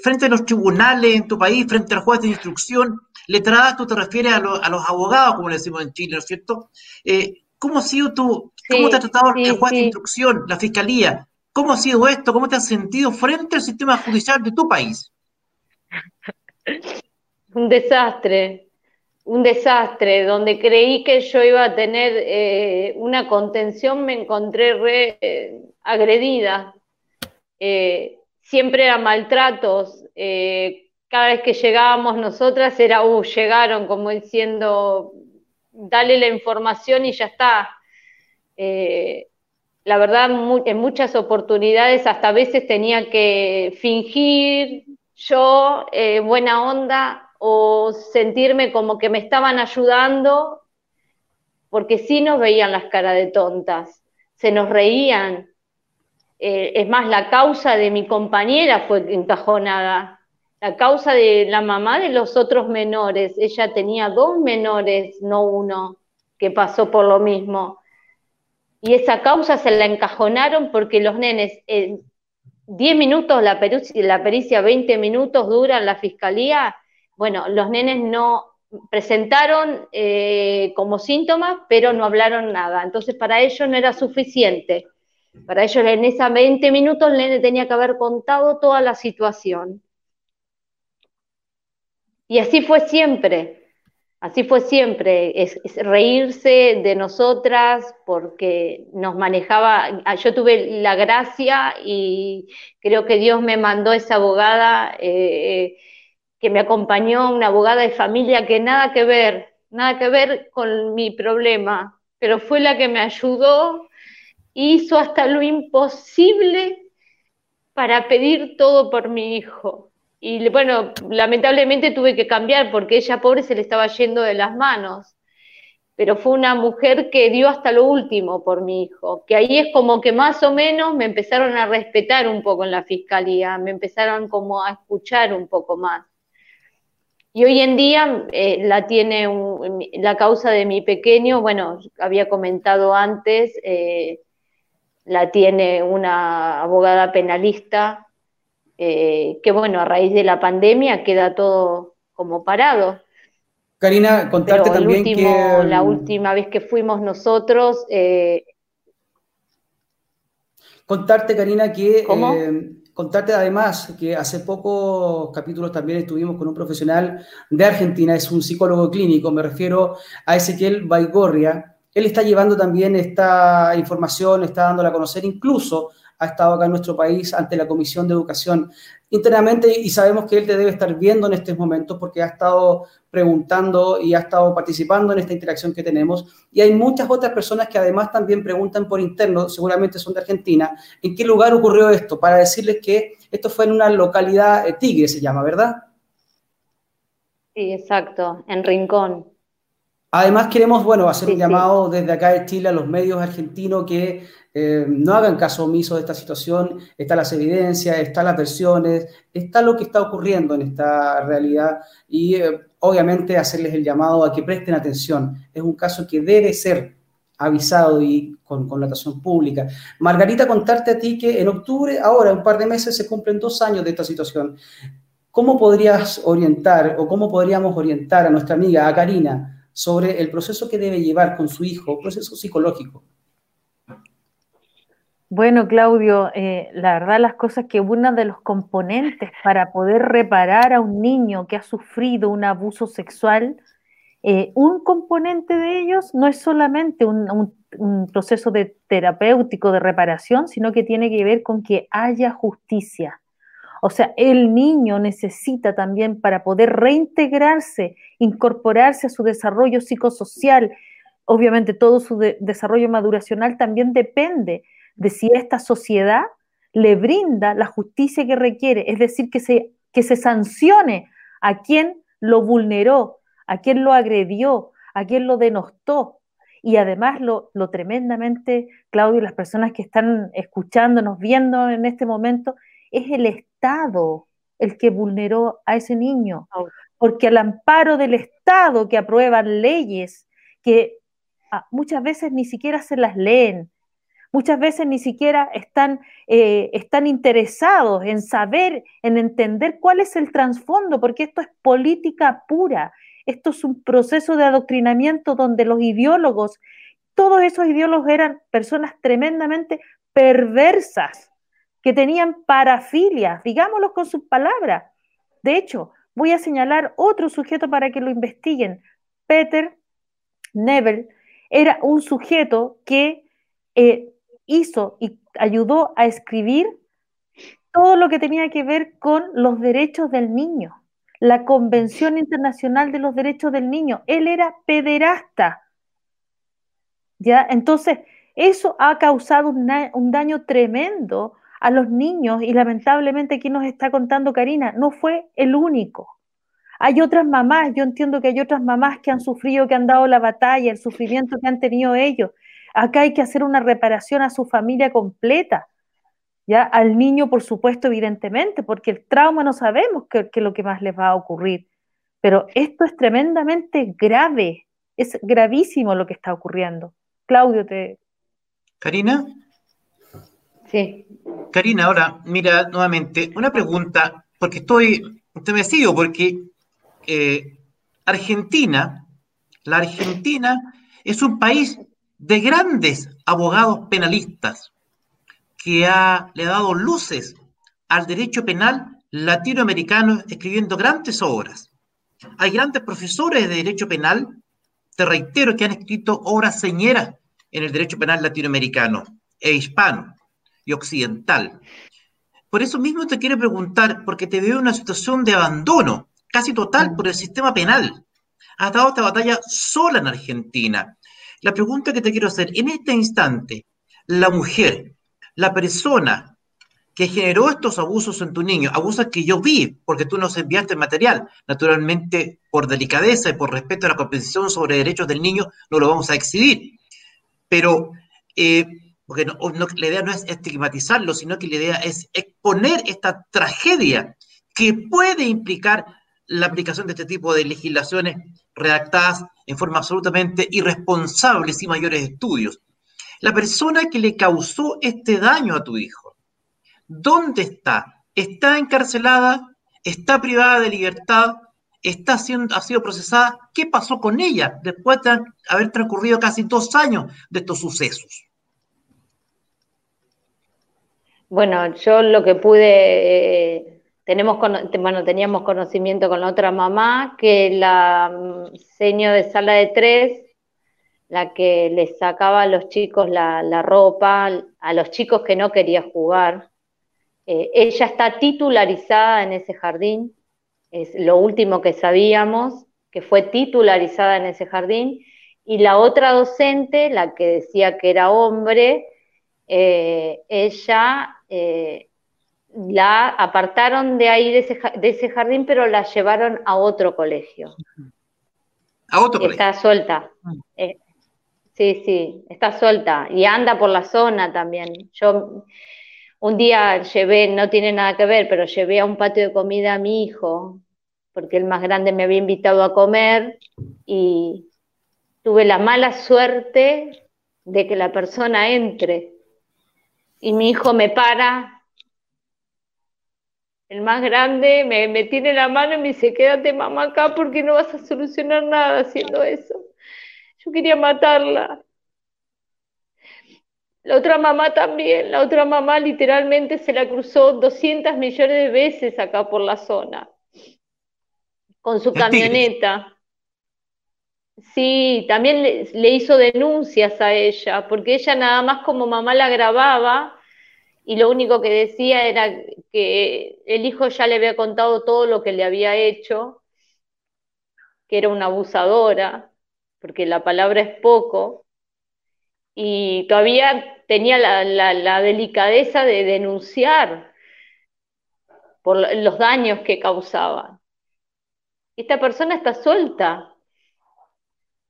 frente a los tribunales en tu país, frente al juez de instrucción? Letrada, tú te refieres a, a, los abogados, como le decimos en Chile, ¿no es cierto? Eh, ¿Cómo ha sido tu, cómo te ha tratado el juez de instrucción, la fiscalía? ¿Cómo ha sido esto? ¿Cómo te has sentido frente al sistema judicial de tu país? Un desastre, un desastre, donde creí que yo iba a tener eh, una contención, me encontré re eh, agredida. Eh, siempre eran maltratos. cada vez que llegábamos nosotras era, uh, llegaron, como diciendo, dale la información y ya está. la verdad, en muchas oportunidades hasta a veces tenía que fingir, yo eh, buena onda o sentirme como que me estaban ayudando, porque sí nos veían las caras de tontas, se nos reían. Eh, es más, la causa de mi compañera fue encajonada. la causa de la mamá de los otros menores. Ella tenía dos menores, no uno, que pasó por lo mismo. Y esa causa se la encajonaron porque los nenes, en 10 minutos la pericia, la pericia, 20 minutos dura en la fiscalía, bueno, los nenes no presentaron eh, como síntomas, pero no hablaron nada. Entonces, para ellos no era suficiente. Para ellos, en esos 20 minutos, el nene tenía que haber contado toda la situación. Y así fue siempre. Así fue siempre, es, reírse de nosotras porque nos manejaba, ah, yo tuve la gracia y creo que Dios me mandó esa abogada eh, que me acompañó, una abogada de familia que nada que ver, nada que ver con mi problema, pero fue la que me ayudó, hizo hasta lo imposible para pedir todo por mi hijo. Y bueno, lamentablemente tuve que cambiar porque ella pobre se le estaba yendo de las manos. Pero fue una mujer que dio hasta lo último por mi hijo, que ahí es como que más o menos me empezaron a respetar un poco en la fiscalía, me empezaron como a escuchar un poco más. Y hoy en día eh, la tiene la causa de mi pequeño, bueno, había comentado antes, eh, la tiene una abogada penalista, eh, que bueno, a raíz de la pandemia queda todo como parado. Karina, contarte también que... La mm, última vez que fuimos nosotros... contarte, Karina, que... ¿Cómo? Contarte además que hace pocos capítulos también estuvimos con un profesional de Argentina, es un psicólogo clínico, me refiero a Ezequiel Baigorria. Él está llevando también esta información, está dándola a conocer, incluso ha estado acá en nuestro país ante la Comisión de Educación internamente y sabemos que él te debe estar viendo en estos momentos porque ha estado preguntando y ha estado participando en esta interacción que tenemos. Y hay muchas otras personas que además también preguntan por interno, seguramente son de Argentina, ¿en qué lugar ocurrió esto? Para decirles que esto fue en una localidad, eh, Tigre se llama, ¿verdad? Sí, exacto, en Rincón. Además queremos, bueno, hacer un llamado desde acá de Chile a los medios argentinos que eh, no hagan caso omiso de esta situación, están las evidencias, están las versiones, está lo que está ocurriendo en esta realidad y eh, obviamente hacerles el llamado a que presten atención. Es un caso que debe ser avisado y con connotación pública. Margarita, contarte a ti que en octubre, ahora, un par de meses, se cumplen dos años de esta situación. ¿Cómo podrías orientar o cómo podríamos orientar a nuestra amiga, a Karina, sobre el proceso que debe llevar con su hijo, proceso psicológico? Bueno, Claudio, eh, la verdad las cosas que uno de los componentes para poder reparar a un niño que ha sufrido un abuso sexual, eh, un componente de ellos no es solamente un, proceso de terapéutico de reparación, sino que tiene que ver con que haya justicia. O sea, el niño necesita también para poder reintegrarse, incorporarse a su desarrollo psicosocial, obviamente todo su desarrollo maduracional también depende de si esta sociedad le brinda la justicia que requiere, es decir, que se, que se sancione a quien lo vulneró, a quien lo agredió, a quien lo denostó. Y además lo, lo tremendamente, Claudio, las personas que están escuchándonos, viendo en este momento, es el Estado el que vulneró a ese niño. Porque al amparo del Estado que aprueban leyes que ah, muchas veces ni siquiera se las leen, muchas veces ni siquiera están, eh, están interesados en saber, en entender cuál es el trasfondo, porque esto es política pura, esto es un proceso de adoctrinamiento donde los ideólogos, todos esos ideólogos eran personas tremendamente perversas, que tenían parafilias, digámoslo con sus palabras. De hecho, voy a señalar otro sujeto para que lo investiguen. Peter Nebel era un sujeto que eh, hizo y ayudó a escribir todo lo que tenía que ver con los derechos del niño, la Convención Internacional de los Derechos del Niño. Él era pederasta. ¿Ya? Entonces, eso ha causado un daño tremendo a los niños y lamentablemente aquí nos está contando Karina, no fue el único. Hay otras mamás, yo entiendo que hay otras mamás que han sufrido, que han dado la batalla, el sufrimiento que han tenido ellos, Acá hay que hacer una reparación a su familia completa. ya al niño, por supuesto, evidentemente, porque el trauma no sabemos qué es lo que más les va a ocurrir, pero esto es tremendamente grave, es gravísimo lo que está ocurriendo. Claudio, te... Karina. Sí. Karina, ahora, mira, nuevamente, una pregunta, porque estoy, sigo, porque eh, Argentina, la Argentina es un país de grandes abogados penalistas que le ha dado luces al derecho penal latinoamericano escribiendo grandes obras. Hay grandes profesores de derecho penal, te reitero, que han escrito obras señeras en el derecho penal latinoamericano e hispano y occidental. Por eso mismo te quiero preguntar, porque te veo en una situación de abandono casi total por el sistema penal. Has dado esta batalla sola en Argentina. La pregunta que te quiero hacer, en este instante, la mujer, la persona que generó estos abusos en tu niño, abusos que yo vi, porque tú nos enviaste material, naturalmente por delicadeza y por respeto a la Convención sobre Derechos del Niño, no lo vamos a exhibir. Pero, eh, porque la idea no es estigmatizarlo, sino que la idea es exponer esta tragedia que puede implicar la aplicación de este tipo de legislaciones redactadas en forma absolutamente irresponsable sin mayores estudios. La persona que le causó este daño a tu hijo, ¿dónde está? ¿Está encarcelada? ¿Está privada de libertad? ¿Está siendo, ¿Ha sido procesada? ¿Qué pasó con ella después de haber transcurrido casi dos años de estos sucesos? Bueno, yo lo que pude eh, tenemos, bueno, teníamos conocimiento con la otra mamá que la mm, seño de sala de tres, la que les sacaba a los chicos la, ropa, a los chicos que no quería jugar, eh, ella está titularizada en ese jardín, es lo último que sabíamos, que fue titularizada en ese jardín, y la otra docente, la que decía que era hombre, eh, ella eh, la apartaron de ahí, de ese, jardín, pero la llevaron a otro colegio. ¿A otro colegio? Está suelta. Mm. Eh, sí, sí, está suelta. Y anda por la zona también. Yo un día llevé, no tiene nada que ver, pero llevé a un patio de comida a mi hijo, porque el más grande me había invitado a comer y tuve la mala suerte de que la persona entre. Y mi hijo me para el más grande me, tiene la mano y me dice, quédate mamá acá porque no vas a solucionar nada haciendo eso. Yo quería matarla. La otra mamá también, la otra mamá literalmente se la cruzó 200 millones de veces acá por la zona, con su camioneta. Sí, también le, hizo denuncias a ella, porque ella nada más como mamá la grababa y lo único que decía era que el hijo ya le había contado todo lo que le había hecho, que era una abusadora, porque la palabra es poco, y todavía tenía la, delicadeza de denunciar por los daños que causaba. Esta persona está suelta,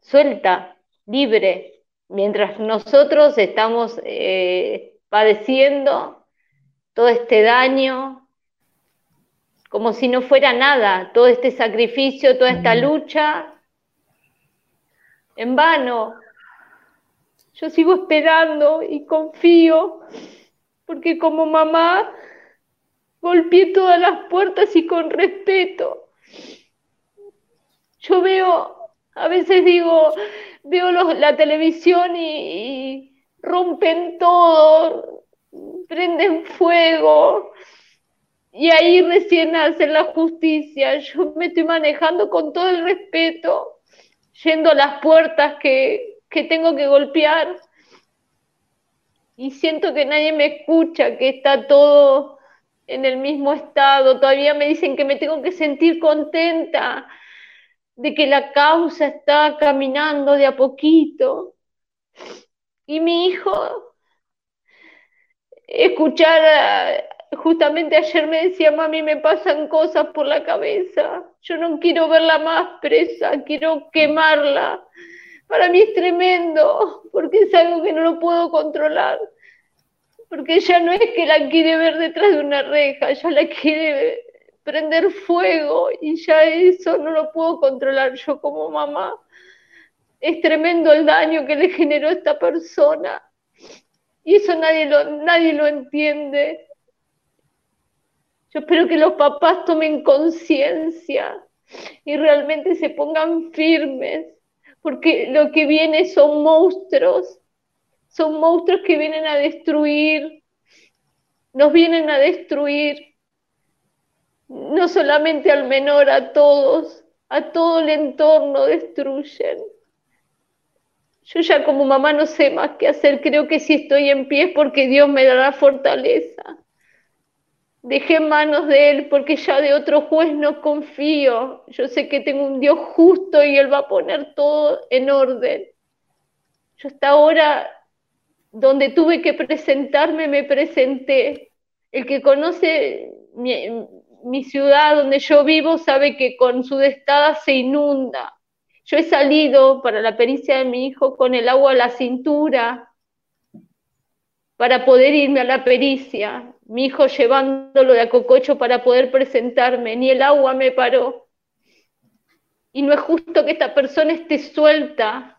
suelta, libre, mientras nosotros estamos eh, padeciendo todo este daño, como si no fuera nada, todo este sacrificio, toda esta lucha, en vano. Yo sigo esperando y confío, porque como mamá golpeé todas las puertas y con respeto. Yo veo, a veces digo, veo la televisión y rompen todo, prenden fuego y ahí recién hacen la justicia. Yo me estoy manejando con todo el respeto, yendo a las puertas que, que tengo que golpear y siento que nadie me escucha, que está todo en el mismo estado. Todavía me dicen que me tengo que sentir contenta de que la causa está caminando de a poquito. Y mi hijo, escuchar, justamente ayer me decía, mami, me pasan cosas por la cabeza, yo no quiero verla más presa, quiero quemarla. Para mí es tremendo, porque es algo que no lo puedo controlar. porque ya no es que la quiere ver detrás de una reja, ya la quiere prender fuego y ya eso no lo puedo controlar yo como mamá. Es tremendo el daño que le generó esta persona y eso nadie lo, nadie lo entiende. Yo espero que los papás tomen conciencia y realmente se pongan firmes, porque lo que viene son monstruos, son monstruos que vienen a destruir, nos vienen a destruir, no solamente al menor, a todos, a todo el entorno destruyen. Yo ya como mamá no sé más qué hacer, creo que si estoy en pie es porque Dios me dará fortaleza dejé manos de Él porque ya de otro juez no confío. Yo sé que tengo un Dios justo y Él va a poner todo en orden. Yo hasta ahora, donde tuve que presentarme, me presenté. El que conoce mi, ciudad donde yo vivo sabe que con su destada se inunda. Yo he salido para la pericia de mi hijo con el agua a la cintura para poder irme a la pericia mi hijo llevándolo de a cococho para poder presentarme, ni el agua me paró. Y no es justo que esta persona esté suelta,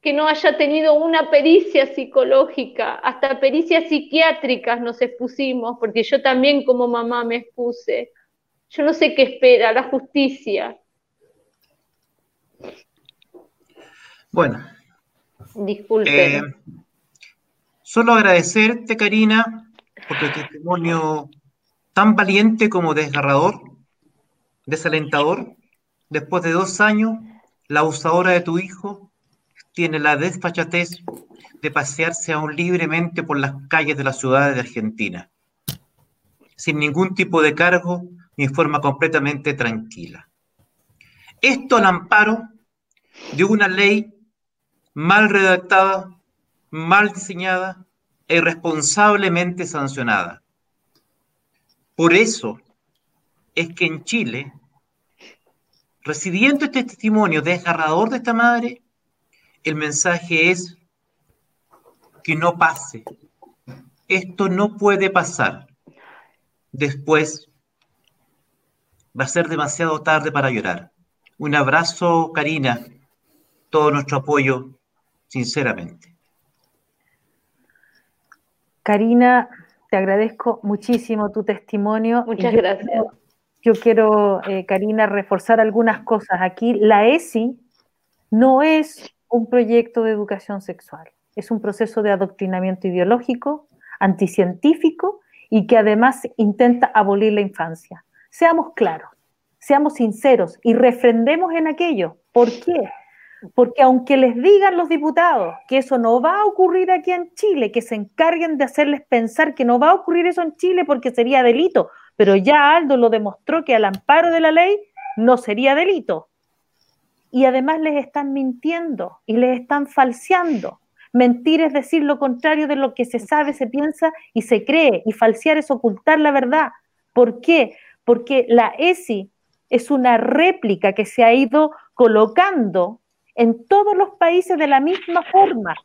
que no haya tenido una pericia psicológica, hasta pericias psiquiátricas nos expusimos, porque yo también como mamá me expuse. Yo no sé qué espera la justicia. Bueno. Disculpe. Eh, solo agradecerte, Karina, por tu testimonio tan valiente como desgarrador, desalentador. Después de dos años, la abusadora de tu hijo tiene la desfachatez de pasearse aún libremente por las calles de las ciudades de Argentina, sin ningún tipo de cargo en forma completamente tranquila. Esto al amparo de una ley mal redactada, mal diseñada, irresponsablemente sancionada. Por eso es que en Chile, recibiendo este testimonio desgarrador de esta madre, el mensaje es que no pase. Esto no puede pasar. Después va a ser demasiado tarde para llorar. Un abrazo, Karina, todo nuestro apoyo, sinceramente. Karina, te agradezco muchísimo tu testimonio. Muchas gracias. yo quiero, eh, Karina, reforzar algunas cosas. Aquí la ESI no es un proyecto de educación sexual, es un proceso de adoctrinamiento ideológico, anticientífico y que además intenta abolir la infancia. Seamos claros, seamos sinceros y refrendemos en aquello. ¿Por qué? Porque aunque les digan los diputados que eso no va a ocurrir aquí en Chile, que se encarguen de hacerles pensar que no va a ocurrir eso en Chile porque sería delito, pero ya Aldo lo demostró que al amparo de la ley no sería delito. Y además les están mintiendo y les están falseando. Mentir es decir lo contrario de lo que se sabe, se piensa y se cree. Y falsear es ocultar la verdad. ¿Por qué? Porque la ESI es una réplica que se ha ido colocando en todos los países de la misma forma.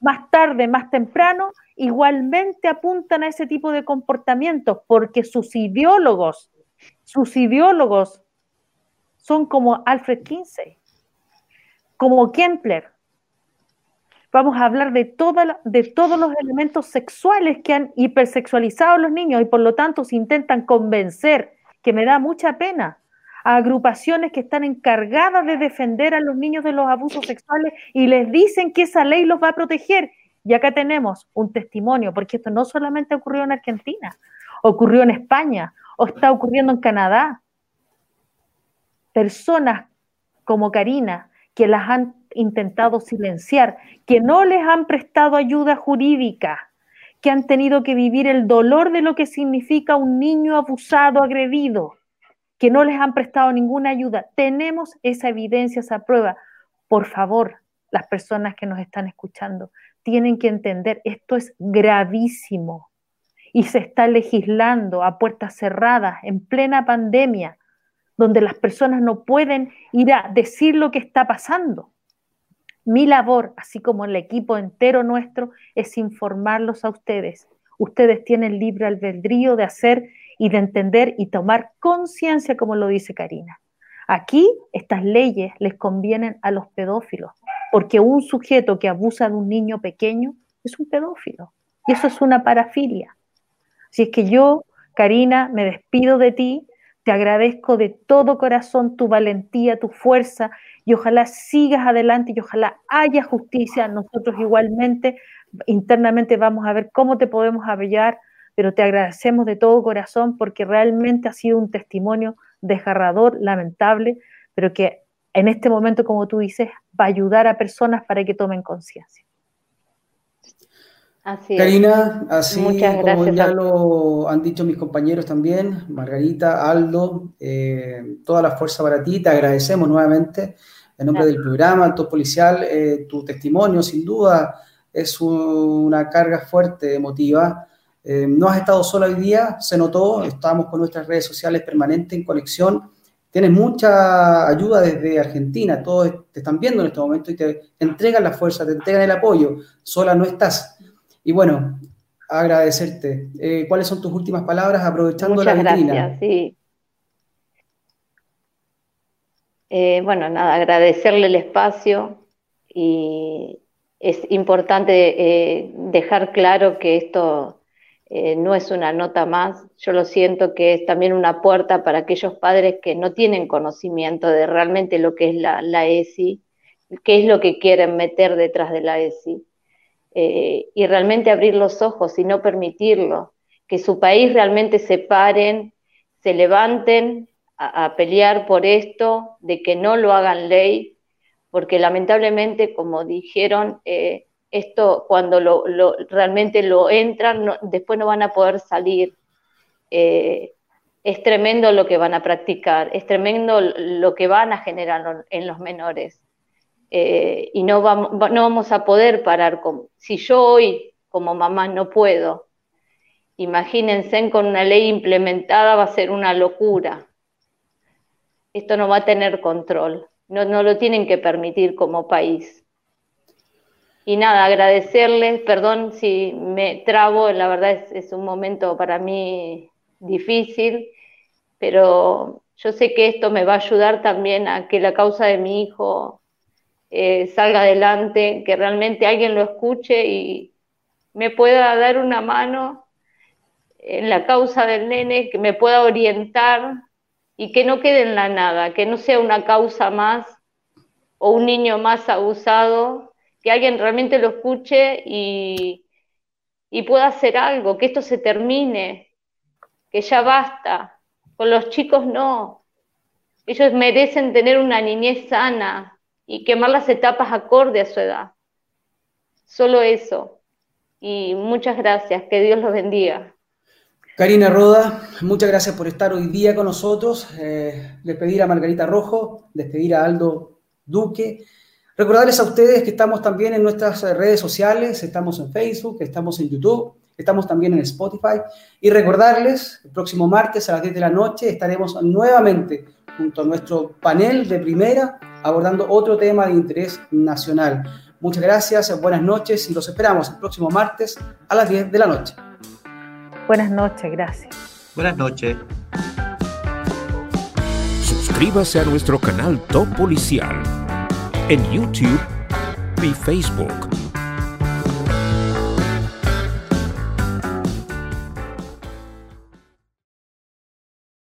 Más tarde, más temprano, igualmente apuntan a ese tipo de comportamientos porque sus ideólogos, sus ideólogos son como Alfred Kinsey, como Kempler. Vamos a hablar de, de todos los elementos sexuales que han hipersexualizado a los niños y por lo tanto se intentan convencer, que me da mucha pena, a agrupaciones que están encargadas de defender a los niños de los abusos sexuales y les dicen que esa ley los va a proteger. Y acá tenemos un testimonio, porque esto no solamente ocurrió en Argentina, ocurrió en España o está ocurriendo en Canadá. Personas como Karina, que las han intentado silenciar, que no les han prestado ayuda jurídica, que han tenido que vivir el dolor de lo que significa un niño abusado, agredido que no les han prestado ninguna ayuda. Tenemos esa evidencia, esa prueba. Por favor, las personas que nos están escuchando tienen que entender, esto es gravísimo y se está legislando a puertas cerradas en plena pandemia, donde las personas no pueden ir a decir lo que está pasando. Mi labor, así como el equipo entero nuestro, es informarlos a ustedes. ustedes tienen libre albedrío de hacer y de entender y tomar conciencia, como lo dice Karina. Aquí estas leyes les convienen a los pedófilos, porque un sujeto que abusa de un niño pequeño es un pedófilo. Y eso es una parafilia. Si es que yo, Karina, me despido de ti, te agradezco de todo corazón tu valentía, tu fuerza, y ojalá sigas adelante y ojalá haya justicia. Nosotros igualmente internamente vamos a ver cómo te podemos apoyar, pero te agradecemos de todo corazón porque realmente ha sido un testimonio desgarrador, lamentable, pero que en este momento, como tú dices, va a ayudar a personas para que tomen conciencia. Karina, así como ya lo han dicho mis compañeros también, Margarita, Aldo, eh, toda la fuerza para ti, te agradecemos nuevamente en nombre del programa, todo policial, eh, tu testimonio sin duda es una carga fuerte, emotiva. Eh, no has estado solo hoy día, se notó, estamos con nuestras redes sociales permanente en conexión. Tienes mucha ayuda desde Argentina, todos te están viendo en este momento y te entregan la fuerza, te entregan el apoyo, sola no estás. Y bueno, agradecerte. Eh, ¿Cuáles son tus últimas palabras aprovechando la vitrina? Gracias, sí. Eh, bueno, nada, agradecerle el espacio y es importante eh, dejar claro que esto no es una nota más, yo lo siento que es también una puerta para aquellos padres que no tienen conocimiento de realmente lo que es la, la ESI, qué es lo que quieren meter detrás de la ESI. Eh, y realmente abrir los ojos y no permitirlo, que su país realmente se paren, se levanten a, pelear por esto, de que no lo hagan ley, porque lamentablemente, como dijeron, eh, esto cuando lo, realmente lo entran, después no van a poder salir. Eh, es tremendo lo que van a practicar, es tremendo lo que van a generar en los menores. Eh, y no vamos, no vamos a poder parar. Con, si yo hoy como mamá no puedo, imagínense con una ley implementada va a ser una locura. Esto no va a tener control, no, lo tienen que permitir como país. Y nada, agradecerles, perdón si me trabo, la verdad es, es un momento para mí difícil, pero yo sé que esto me va a ayudar también a que la causa de mi hijo eh, salga adelante, que realmente alguien lo escuche y me pueda dar una mano en la causa del nene, que me pueda orientar y que no quede en la nada, que no sea una causa más o un niño más abusado, que alguien realmente lo escuche y, y pueda hacer algo, que esto se termine, que ya basta. Con los chicos no. Ellos merecen tener una niñez sana, y quemar las etapas acorde a su edad. Solo eso. Y muchas gracias, que Dios los bendiga. Karina Roda, muchas gracias por estar hoy día con nosotros. Eh, despedir a Margarita Rojo, despedir a Aldo Duque. Recordarles a ustedes que estamos también en nuestras redes sociales, estamos en Facebook, estamos en YouTube, estamos también en Spotify. Y recordarles, el próximo martes a las 10 de la noche estaremos nuevamente junto a nuestro panel de primera abordando otro tema de interés nacional. Muchas gracias, buenas noches y los esperamos el próximo martes a las 10 de la noche. Buenas noches, gracias. Buenas noches. Suscríbase a nuestro canal Top Policial en YouTube y Facebook.